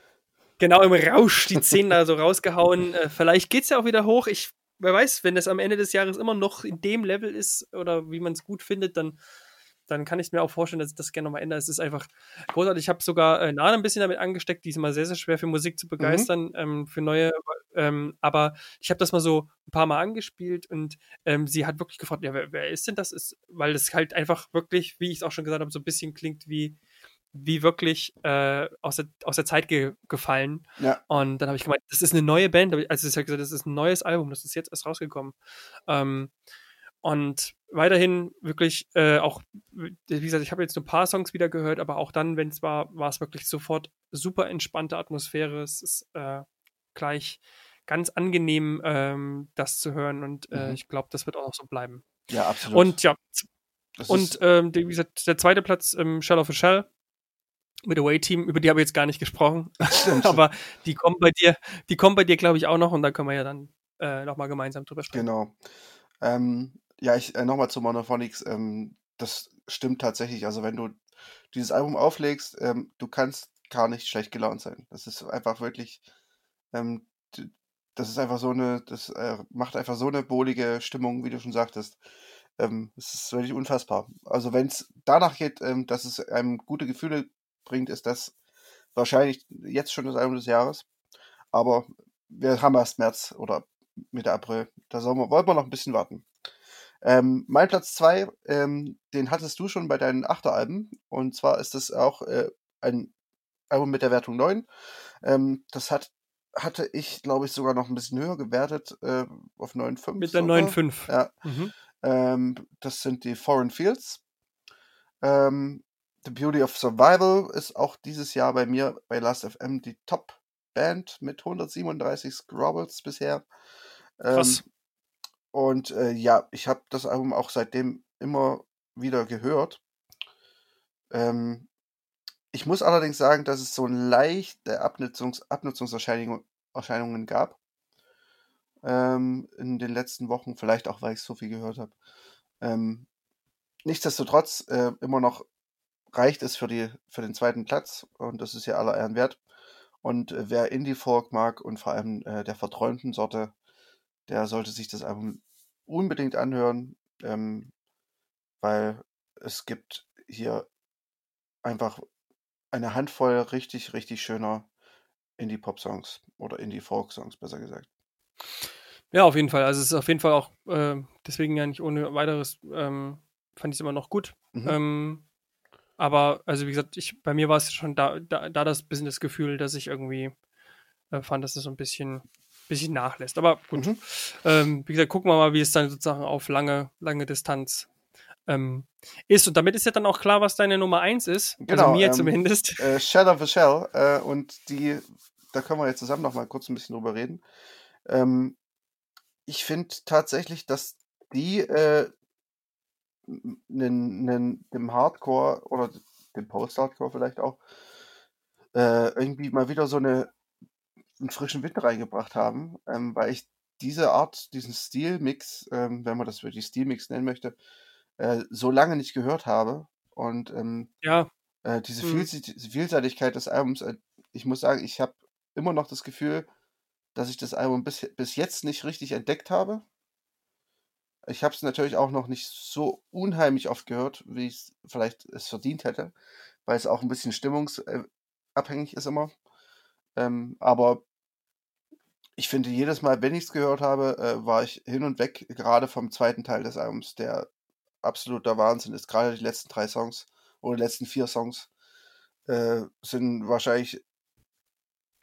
genau im Rausch die Zehen da so rausgehauen. Äh, vielleicht geht's ja auch wieder hoch. Ich, wer weiß, wenn das am Ende des Jahres immer noch in dem Level ist oder wie man es gut findet, dann, dann kann ich mir auch vorstellen, dass ich das gerne nochmal ändere. Es ist einfach großartig. Ich habe sogar äh, Nana ein bisschen damit angesteckt. Die ist immer sehr, sehr schwer für Musik zu begeistern, ähm, für neue. Ähm, aber ich habe das mal so ein paar Mal angespielt und ähm, sie hat wirklich gefragt, ja, wer, wer ist denn das? Ist, weil das halt einfach wirklich, wie ich es auch schon gesagt habe, so ein bisschen klingt wie wie wirklich äh, aus, der, aus der Zeit ge gefallen. Ja. Und dann habe ich gemeint, das ist eine neue Band. Also ich habe gesagt, das ist ein neues Album, das ist jetzt erst rausgekommen. Ähm, und weiterhin wirklich äh, auch, wie gesagt, ich habe jetzt nur ein paar Songs wieder gehört, aber auch dann, wenn es war, war es wirklich sofort super entspannte Atmosphäre. Es ist äh, gleich ganz angenehm, ähm, das zu hören und äh, Mhm. ich glaube, das wird auch noch so bleiben. Ja, absolut. Und ja, Das und ähm, wie gesagt, der zweite Platz, ähm, Shell of a Shell, mit Away Team, über die habe ich jetzt gar nicht gesprochen. Aber die kommen bei dir, die kommen bei dir, glaube ich, auch noch und da können wir ja dann äh, nochmal gemeinsam drüber sprechen. Genau. Ähm, ja, ich äh, nochmal zu Monophonics. Ähm, das stimmt tatsächlich. Also wenn du dieses Album auflegst, ähm, du kannst gar nicht schlecht gelaunt sein. Das ist einfach wirklich, ähm, das ist einfach so eine, das äh, macht einfach so eine wohlige Stimmung, wie du schon sagtest. Ähm, es ist wirklich unfassbar. Also wenn es danach geht, ähm, dass es einem gute Gefühle bringt, ist das wahrscheinlich jetzt schon das Album des Jahres. Aber wir haben erst März oder Mitte April. Da sollen wir, wollen wir noch ein bisschen warten. Ähm, mein Platz 2, ähm, den hattest du schon bei deinen Achteralben. Und zwar ist das auch äh, ein Album mit der Wertung 9. Ähm, das hat, hatte ich, glaube ich, sogar noch ein bisschen höher gewertet, äh, auf 9,5. Mit der sogar. 9.5. Ja, Mhm. ähm, das sind die Foreign Fields. Ähm, The Beauty of Survival ist auch dieses Jahr bei mir bei Last.fm die Top-Band mit 137 Scrobbles bisher. Ähm, Krass. Und äh, ja, ich habe das Album auch seitdem immer wieder gehört. Ähm, ich muss allerdings sagen, dass es so leichte Abnutzungs Abnutzungserscheinungen Erscheinungen gab. ähm, in den letzten Wochen, vielleicht auch, weil ich so viel gehört habe. Ähm, nichtsdestotrotz äh, immer noch reicht es für, die, für den zweiten Platz und das ist ja aller Ehren wert. Und äh, wer Indie-Folk mag und vor allem äh, der verträumten Sorte, der sollte sich das Album unbedingt anhören, ähm, weil es gibt hier einfach eine Handvoll richtig, richtig schöner Indie-Pop-Songs oder Indie-Folk-Songs, besser gesagt. Ja, auf jeden Fall. Also es ist auf jeden Fall auch, äh, deswegen ja nicht ohne weiteres, ähm, fand ich es immer noch gut. Mhm. Ähm, aber, also wie gesagt, ich, bei mir war es schon da, da, da das bisschen das Gefühl, dass ich irgendwie äh, fand, dass es so ein bisschen, bisschen nachlässt. Aber gut. Mhm. Ähm, wie gesagt, gucken wir mal, wie es dann sozusagen auf lange, lange Distanz ähm, ist. Und damit ist ja dann auch klar, was deine Nummer 1 ist. Also genau, also mir ähm, zumindest. Äh, Shell of a Shell. Äh, und die, da können wir jetzt zusammen noch mal kurz ein bisschen drüber reden. Ähm, ich finde tatsächlich, dass die äh, dem Hardcore oder dem Post-Hardcore vielleicht auch äh, irgendwie mal wieder so eine einen frischen Wind reingebracht haben, ähm, weil ich diese Art, diesen Stilmix, ähm, wenn man das wirklich Stilmix nennen möchte, äh, so lange nicht gehört habe. Und ähm, ja. äh, diese mhm. Vielseitigkeit des Albums, äh, ich muss sagen, ich habe immer noch das Gefühl, dass ich das Album bis, bis jetzt nicht richtig entdeckt habe. Ich habe es natürlich auch noch nicht so unheimlich oft gehört, wie ich vielleicht es verdient hätte, weil es auch ein bisschen stimmungsabhängig ist immer. Ähm, aber ich finde, jedes Mal, wenn ich es gehört habe, äh, war ich hin und weg, gerade vom zweiten Teil des Albums, der absoluter Wahnsinn ist. Gerade die letzten drei Songs oder die letzten vier Songs äh, sind wahrscheinlich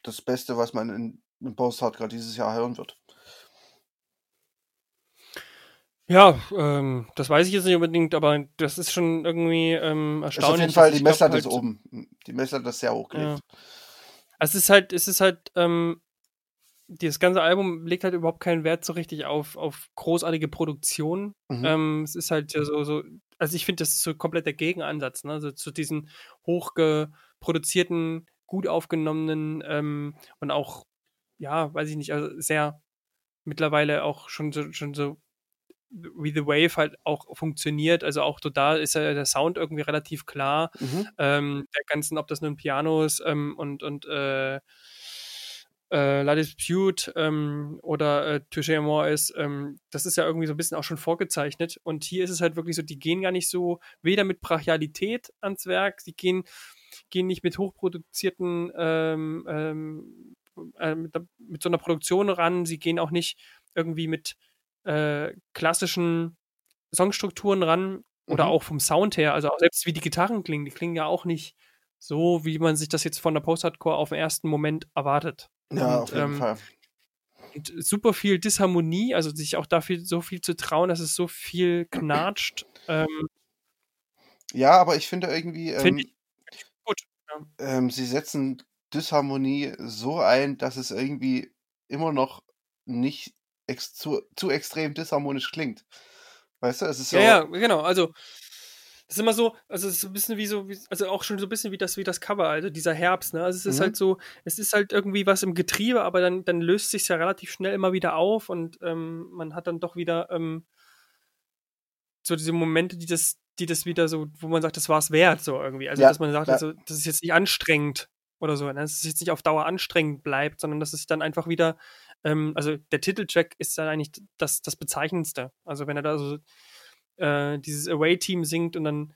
das Beste, was man in im Post-Hardcore dieses Jahr hören wird. Ja, ähm, das weiß ich jetzt nicht unbedingt, aber das ist schon irgendwie ähm, erstaunlich. Ist auf jeden Fall, die Messlatte halt, ist oben. Die Messlatte ist sehr hochgelegt. Ja. Also es ist halt, es ist halt, ähm, das ganze Album legt halt überhaupt keinen Wert so richtig auf, auf großartige Produktion. Mhm. Ähm, es ist halt ja so, so also ich finde, das ist so komplett der Gegenansatz, ne? Also zu diesen hochgeproduzierten, gut aufgenommenen ähm, und auch ja, weiß ich nicht, also sehr mittlerweile auch schon so, schon so wie The Wave halt auch funktioniert. Also auch da ist ja der Sound irgendwie relativ klar. Mhm. Ähm, der ganzen, ob das nun Pianos ähm, und, und äh, äh, La Dispute ähm, oder äh, Touché Amor ist, ähm, das ist ja irgendwie so ein bisschen auch schon vorgezeichnet. Und hier ist es halt wirklich so, die gehen gar nicht so weder mit Brachialität ans Werk, sie gehen, gehen nicht mit hochproduzierten ähm, ähm äh, mit, mit, so einer Produktion ran. Sie gehen auch nicht irgendwie mit äh, klassischen Songstrukturen ran oder mhm. auch vom Sound her. Also auch selbst wie die Gitarren klingen, die klingen ja auch nicht so, wie man sich das jetzt von der Post-Hardcore auf den ersten Moment erwartet. Ja, und, auf jeden ähm, Fall. Super viel Disharmonie, also sich auch dafür so viel zu trauen, dass es so viel knatscht. Ähm, ja, aber ich finde irgendwie. Ähm, finde ich gut. Ja. Ähm, sie setzen Disharmonie so ein, dass es irgendwie immer noch nicht ex zu, zu extrem disharmonisch klingt. Weißt du, es ist so. Ja, ja, genau. Also, das ist immer so, also es ist ein bisschen wie so, wie, also auch schon so ein bisschen wie das, wie das Cover, also dieser Herbst, ne? Also es ist mhm. halt so, es ist halt irgendwie was im Getriebe, aber dann, dann löst sich ja relativ schnell immer wieder auf und ähm, man hat dann doch wieder ähm, so diese Momente, die das, die das wieder so, wo man sagt, das war es wert, so irgendwie. Also, ja, dass man sagt, ja. also, das ist jetzt nicht anstrengend, oder so, ne? dass es jetzt nicht auf Dauer anstrengend bleibt, sondern dass es dann einfach wieder, ähm, also der Titeltrack ist dann eigentlich das, das Bezeichnendste. Also wenn er da so äh, dieses Away-Team singt und dann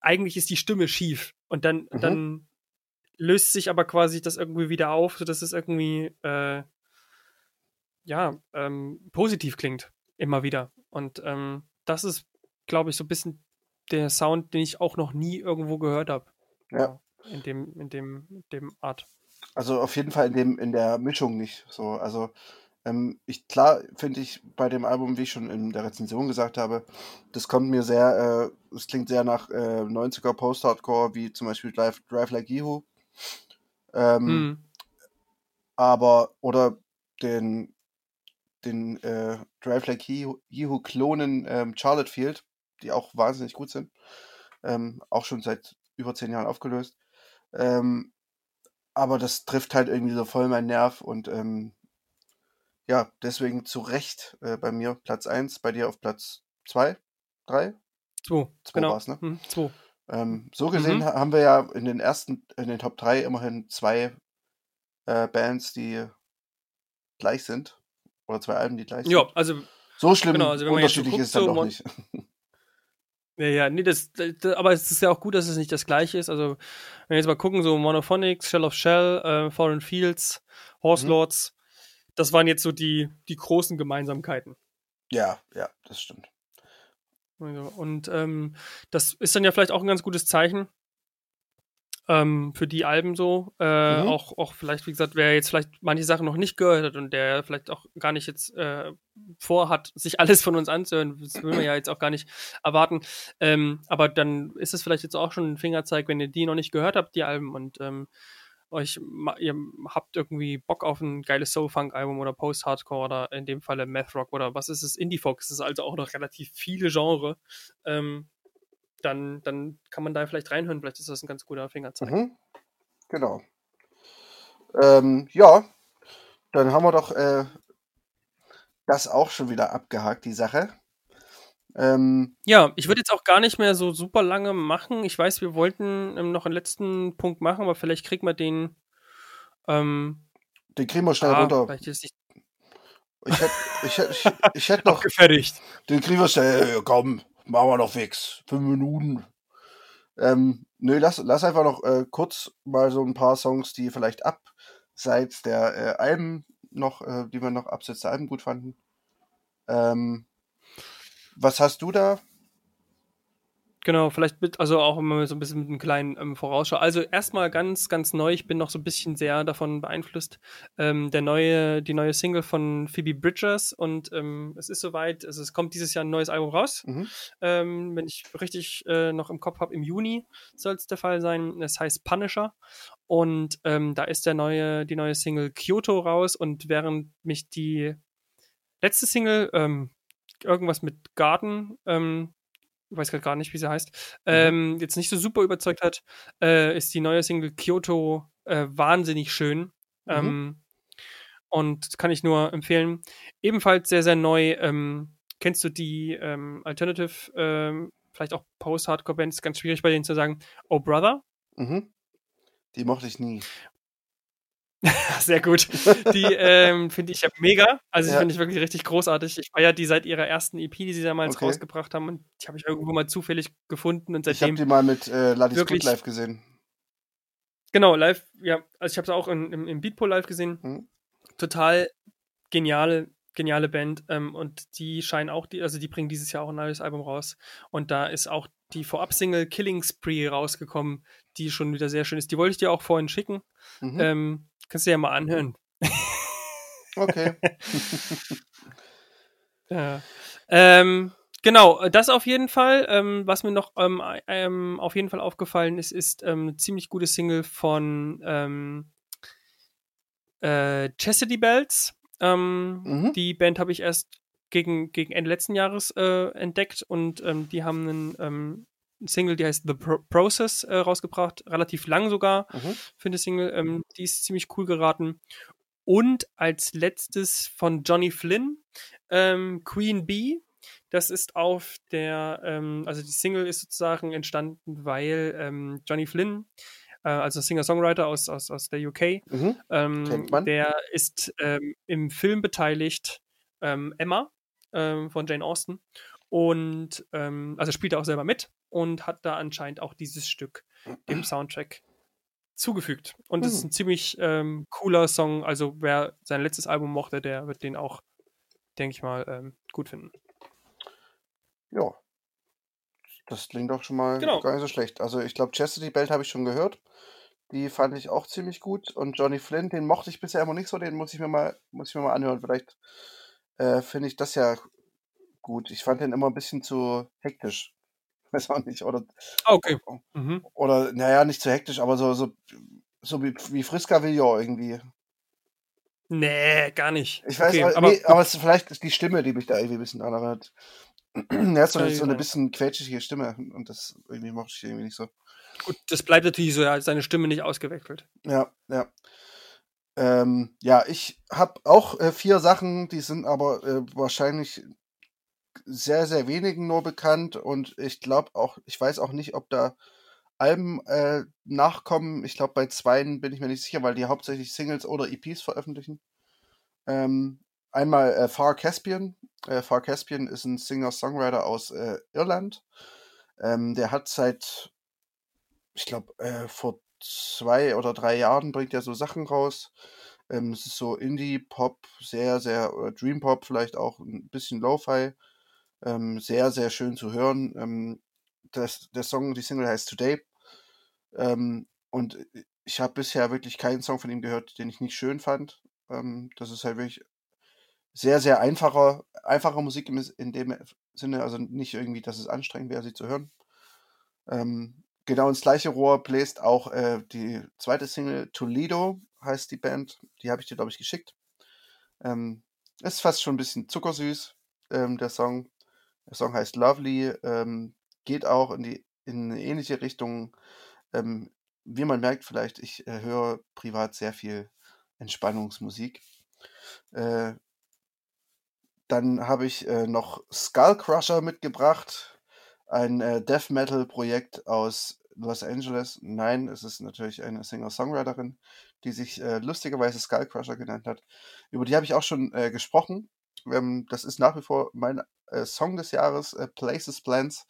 eigentlich ist die Stimme schief und dann, mhm. dann löst sich aber quasi das irgendwie wieder auf, sodass es irgendwie äh, ja, ähm, positiv klingt, immer wieder. Und ähm, das ist, glaube ich, so ein bisschen der Sound, den ich auch noch nie irgendwo gehört habe. Ja in dem, in dem, dem Art. Also auf jeden Fall in dem, in der Mischung nicht so. Also ähm, ich klar finde ich bei dem Album, wie ich schon in der Rezension gesagt habe, das kommt mir sehr, äh, es klingt sehr nach äh, 90er Post-Hardcore, wie zum Beispiel Drive, Drive Like Yehu. Ähm, hm. Aber, oder den, den äh, Drive Like Yehu Klonen ähm, Charlotte Field, die auch wahnsinnig gut sind. Ähm, auch schon seit über zehn Jahren aufgelöst. Ähm, aber das trifft halt irgendwie so voll meinen Nerv und ähm, ja, deswegen zu Recht äh, bei mir Platz 1, bei dir auf Platz 2, 3? 2, Zwei genau. war's, ne? Hm, zwei. Ähm, so gesehen Mhm. ha- haben wir ja in den ersten, in den Top 3 immerhin zwei äh, Bands, die gleich sind. Oder zwei Alben, die gleich sind. Ja, also So schlimm genau, also unterschiedlich guckt, ist es dann so doch nicht. Ja, ja, nee, das, das, aber es ist ja auch gut, dass es nicht das gleiche ist. Also, wenn wir jetzt mal gucken, so Monophonics, Shell of Shell, äh, Foreign Fields, Horse Mhm. Lords, das waren jetzt so die, die großen Gemeinsamkeiten. Ja, ja, das stimmt. Also, und ähm, das ist dann ja vielleicht auch ein ganz gutes Zeichen ähm, für die Alben so. Äh, Mhm. auch, auch vielleicht, wie gesagt, wer jetzt vielleicht manche Sachen noch nicht gehört hat und der vielleicht auch gar nicht jetzt äh, vorhat, sich alles von uns anzuhören, das will man ja jetzt auch gar nicht erwarten. Ähm, aber dann ist es vielleicht jetzt auch schon ein Fingerzeig, wenn ihr die noch nicht gehört habt, die Alben und ähm, euch, ihr habt irgendwie Bock auf ein geiles Soul-Funk-Album oder Post-Hardcore oder in dem Falle Math Rock oder was ist es? Indie-Folk. Es ist also auch noch relativ viele Genre. Ähm, dann, dann kann man da vielleicht reinhören. Vielleicht ist das ein ganz guter Fingerzeig. Mhm. Genau. Ähm, ja, dann haben wir doch äh, das auch schon wieder abgehakt, die Sache. Ähm, Ja, ich würde jetzt auch gar nicht mehr so super lange machen. Ich weiß, wir wollten ähm, noch einen letzten Punkt machen, aber vielleicht kriegen wir den. Ähm, den kriegen wir schnell ah, runter. vielleicht ist nicht Ich hätte ich hätt, ich, ich hätt noch, abgefertigt. den kriegen wir schnell. Äh, Komm, machen wir noch fix. Fünf Minuten. Ähm, nö, lass, lass einfach noch äh, kurz mal so ein paar Songs, die vielleicht abseits der äh, Alben noch, äh, die wir noch abseits der Alben gut fanden. Ähm, was hast du da? Genau, vielleicht mit, also auch immer so ein bisschen mit einem kleinen ähm, Vorausschau. Also erstmal ganz, ganz neu, ich bin noch so ein bisschen sehr davon beeinflusst. Ähm, der neue, die neue Single von Phoebe Bridgers und ähm, es ist soweit, also es kommt dieses Jahr ein neues Album raus. Mhm. Ähm, wenn ich richtig äh, noch im Kopf habe, im Juni soll es der Fall sein. Es heißt Punisher. Und ähm, da ist der neue, die neue Single Kyoto raus und während mich die letzte Single, ähm, irgendwas mit Garten, ähm, ich weiß gerade gar nicht, wie sie heißt, ähm, jetzt nicht so super überzeugt hat, äh, ist die neue Single Kyoto äh, wahnsinnig schön. Mhm. Ähm, und kann ich nur empfehlen. Ebenfalls sehr, sehr neu. Ähm, kennst du die ähm, Alternative, ähm, vielleicht auch Post-Hardcore-Bands? Ganz schwierig bei denen zu sagen. Oh Brother? Mhm. Die mochte ich nie. Sehr gut. Die ähm, finde ich ja mega. Also, die Ja. finde ich wirklich richtig großartig. Ich feiere die seit ihrer ersten EP, die sie damals Okay. rausgebracht haben. Und die habe ich irgendwo mal zufällig gefunden. Und Ich habe seitdem, die mal mit äh, Ladis Good Live gesehen. genau, live, ja, also ich habe sie auch in, im, im Beatpool live gesehen. Mhm. Total geniale, geniale Band. Ähm, und die scheinen auch, die, also die bringen dieses Jahr auch ein neues Album raus. Und da ist auch die Vorab-Single Killing Spree rausgekommen, die schon wieder sehr schön ist. Die wollte ich dir auch vorhin schicken. Mhm. Ähm, kannst du ja mal anhören. Okay. Ja. Ähm, genau, das auf jeden Fall. Ähm, was mir noch ähm, ähm, auf jeden Fall aufgefallen ist, ist ähm, eine ziemlich gute Single von ähm, äh, Chastity Bells. Ähm, Mhm. Die Band habe ich erst gegen, gegen Ende letzten Jahres äh, entdeckt und ähm, die haben einen ähm, Single, die heißt The Pro Process äh, rausgebracht, relativ lang sogar Mhm. für eine Single. Ähm, die ist ziemlich cool geraten. Und als letztes von Johnny Flynn, ähm, Queen Bee. Das ist auf der, ähm, also die Single ist sozusagen entstanden, weil ähm, Johnny Flynn, äh, also Singer-Songwriter aus, aus, aus der UK, Mhm. ähm, der ist ähm, im Film beteiligt, Emma von Jane Austen. Und ähm, also spielt er auch selber mit und hat da anscheinend auch dieses Stück dem Soundtrack zugefügt. Und es ist Mhm. ein ziemlich ähm, cooler Song. Also wer sein letztes Album mochte, der wird den auch, denke ich mal, ähm, gut finden. Ja. Das klingt doch schon mal Genau. gar nicht so schlecht. Also ich glaube, Chastity Belt habe ich schon gehört. Die fand ich auch ziemlich gut. Und Johnny Flynn, den mochte ich bisher immer nicht so. Den muss ich mir mal, muss ich mir mal anhören. Vielleicht äh, finde ich das ja gut. Ich fand den immer ein bisschen zu hektisch. Weiß auch nicht. Oder, Ah, Okay. Mhm. oder naja, nicht zu hektisch, aber so, so, so wie, wie Friska Villon irgendwie. Nee, gar nicht. Ich weiß, okay, aber, aber nee, aber es ist vielleicht ist die Stimme, die mich da irgendwie ein bisschen daran er hat so, eine- so eine sein. bisschen quetschige Stimme und das irgendwie mochte ich irgendwie nicht so. gut, das bleibt natürlich so, er hat seine Stimme nicht ausgewechselt. Ja, ja. Ähm, ja, ich habe auch äh, vier Sachen, die sind aber äh, wahrscheinlich sehr, sehr wenigen nur bekannt und ich glaube auch, ich weiß auch nicht, ob da Alben äh, nachkommen. Ich glaube, bei zweien bin ich mir nicht sicher, weil die hauptsächlich Singles oder EPs veröffentlichen. Ähm, einmal äh, Far Caspian. Äh, Far Caspian ist ein Singer-Songwriter aus äh, Irland. Ähm, der hat seit, ich glaube, äh, vor zwei oder drei Jahren bringt er so Sachen raus. Ähm, es ist so Indie-Pop, sehr, sehr, oder Dream-Pop vielleicht auch, ein bisschen Lo-Fi. Ähm, sehr, sehr schön zu hören. Ähm, das, der Song, die Single heißt Today. Ähm, und ich habe bisher wirklich keinen Song von ihm gehört, den ich nicht schön fand. Ähm, das ist halt wirklich sehr, sehr einfacher, einfacher Musik in dem Sinne, also nicht irgendwie, dass es anstrengend wäre, sie zu hören. Ähm, genau ins gleiche Rohr bläst auch äh, die zweite Single Toledo, heißt die Band. Die habe ich dir, glaube ich, geschickt. Ähm, ist fast schon ein bisschen zuckersüß, der Song. Der Song heißt Lovely, ähm, geht auch in, die, in eine ähnliche Richtung. Ähm, wie man merkt, vielleicht, ich äh, höre privat sehr viel Entspannungsmusik. Äh, dann habe ich äh, noch Skull Crusher mitgebracht, ein äh, Death Metal Projekt aus Los Angeles. Nein, es ist natürlich eine Singer-Songwriterin, die sich äh, lustigerweise Skull Crusher genannt hat. Über die habe ich auch schon äh, gesprochen. Ähm, das ist nach wie vor mein äh, Song des Jahres, äh, Places Plans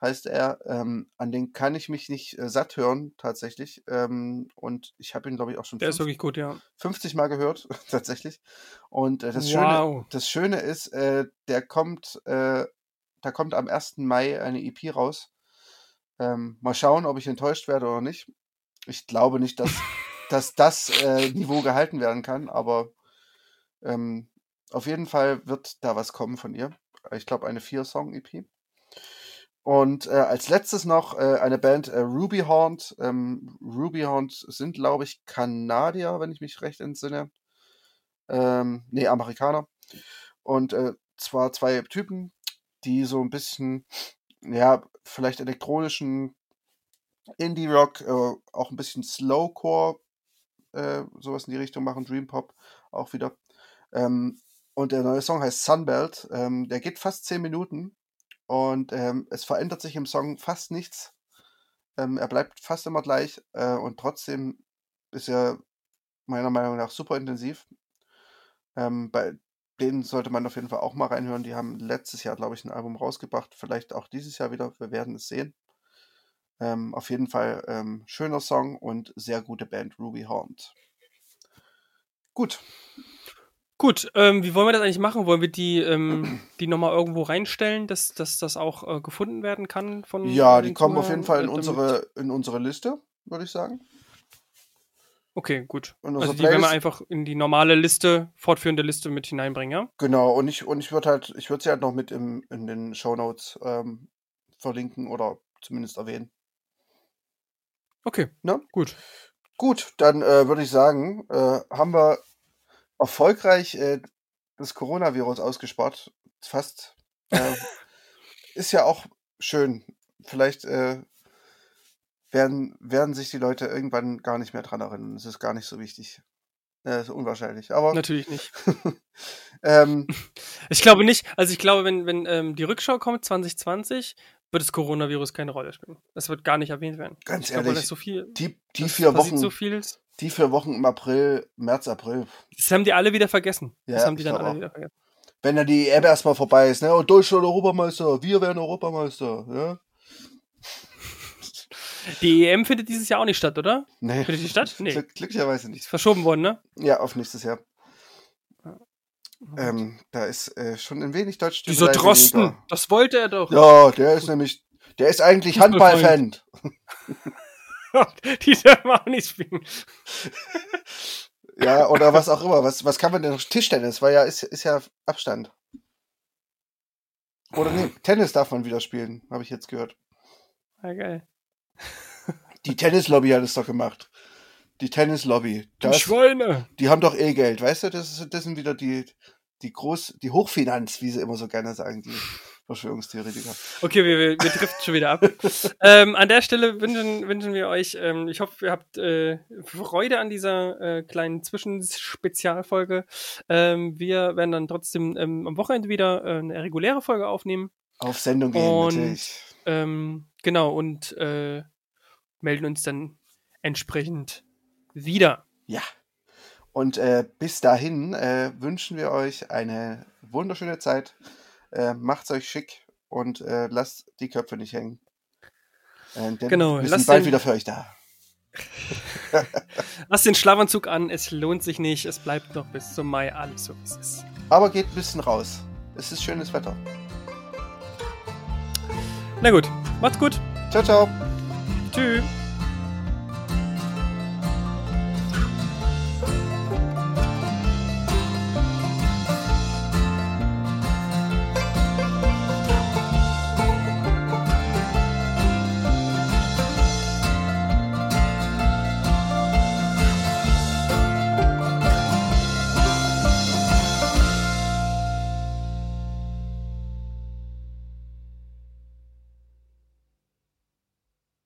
heißt er. Ähm, an den kann ich mich nicht äh, satt hören, tatsächlich. Ähm, und ich habe ihn, glaube ich, auch schon Der ist wirklich gut, ja. 50 Mal gehört, tatsächlich. Und äh, das, Schöne, Wow. das Schöne ist, äh, der kommt, äh, da kommt am 1. Mai eine EP raus. Ähm, mal schauen, ob ich enttäuscht werde oder nicht. Ich glaube nicht, dass, dass das äh, Niveau gehalten werden kann, aber ähm, auf jeden Fall wird da was kommen von ihr. Ich glaube, eine Vier-Song-EP. Und äh, als letztes noch äh, eine Band äh, Ruby Haunt. Ähm, Ruby Haunt sind, glaube ich, Kanadier, wenn ich mich recht entsinne. Ähm, nee, Amerikaner. Und äh, zwar zwei Typen, die so ein bisschen, ja, vielleicht elektronischen Indie-Rock, äh, auch ein bisschen Slowcore, äh, sowas in die Richtung machen, Dream Pop auch wieder. Ähm, und der neue Song heißt Sunbelt. Ähm, der geht fast 10 Minuten und ähm, es verändert sich im Song fast nichts. Ähm, er bleibt fast immer gleich äh, und trotzdem ist er meiner Meinung nach super intensiv. Ähm, bei denen sollte man auf jeden Fall auch mal reinhören. Die haben letztes Jahr, glaube ich, ein Album rausgebracht. Vielleicht auch dieses Jahr wieder. Wir werden es sehen. Ähm, auf jeden Fall ähm, schöner Song und sehr gute Band Ruby Haunt. Gut. Gut, ähm, wie wollen wir das eigentlich machen? Wollen wir die, ähm, die nochmal irgendwo reinstellen, dass, dass das auch äh, gefunden werden kann von Ja, die kommen auf jeden Fall Zuhörern, in unsere, in unsere Liste, würde ich sagen. Okay, gut. Also die werden wir einfach in die normale Liste, fortführende Liste mit hineinbringen, ja? Genau, und ich, und ich würde halt, ich würde sie halt noch mit im, in den Shownotes ähm, verlinken oder zumindest erwähnen. Okay, Ne? gut. Gut, dann äh, würde ich sagen, äh, haben wir erfolgreich äh, das Coronavirus ausgespart. Fast. Äh, ist ja auch schön. Vielleicht äh, werden, werden sich die Leute irgendwann gar nicht mehr dran erinnern. Es ist gar nicht so wichtig. Äh, ist unwahrscheinlich. Aber Natürlich nicht. ähm, Ich glaube nicht, also ich glaube, wenn, wenn ähm, die Rückschau kommt, 2020, wird das Coronavirus keine Rolle spielen. Das wird gar nicht erwähnt werden. ganz Ich glaube, ehrlich, das so viel. die, die vier Wochen, so viel. Das die vier Wochen im April, März, April, haben die alle wieder vergessen. Ja, das haben die dann alle auch. wieder vergessen. wenn dann die EM erstmal vorbei ist, ne? Und Deutschland Europameister, wir werden Europameister, ja? Die EM findet dieses Jahr auch nicht statt, oder? Nee. Findet die statt? Nee. Glück, glücklicherweise nicht. Ist verschoben worden, ne? Ja, auf nächstes Jahr. Ähm, da ist äh, schon ein wenig Deutsch. Dieser Drosten, das wollte er doch. Ja, der ist nämlich, der ist eigentlich. Handballfan. die dürfen auch nicht spielen. Ja, oder was auch immer. Was, was kann man denn noch? Tischtennis, weil ja, ist, ist ja Abstand. Oder nee, Tennis darf man wieder spielen, habe ich jetzt gehört. Ja, geil. Die Tennislobby hat es doch gemacht. Die Tennislobby. Die Das, Schweine. die haben doch eh Geld, weißt du? Das, ist, das sind wieder die, die Groß, die Hochfinanz, wie sie immer so gerne sagen, die Verschwörungstheoretiker. Okay, wir, wir, wir driften schon wieder ab. ähm, an der Stelle wünschen, wünschen wir euch, ähm, ich hoffe, ihr habt äh, Freude an dieser äh, kleinen Zwischenspezialfolge. Ähm, wir werden dann trotzdem ähm, am Wochenende wieder äh, eine reguläre Folge aufnehmen. Auf Sendung gehen, Und natürlich. ähm, genau, und äh, melden uns dann entsprechend wieder. Ja. Und äh, bis dahin äh, wünschen wir euch eine wunderschöne Zeit. Äh, macht's euch schick und äh, lasst die Köpfe nicht hängen. Äh, Genau, wir sind bald den- wieder für euch da. Lasst den Schlafanzug an, es lohnt sich nicht, es bleibt noch bis zum Mai alles so, wie es ist. Aber geht ein bisschen raus. Es ist schönes Wetter. Na gut, macht's gut. Ciao, ciao. Tschüss.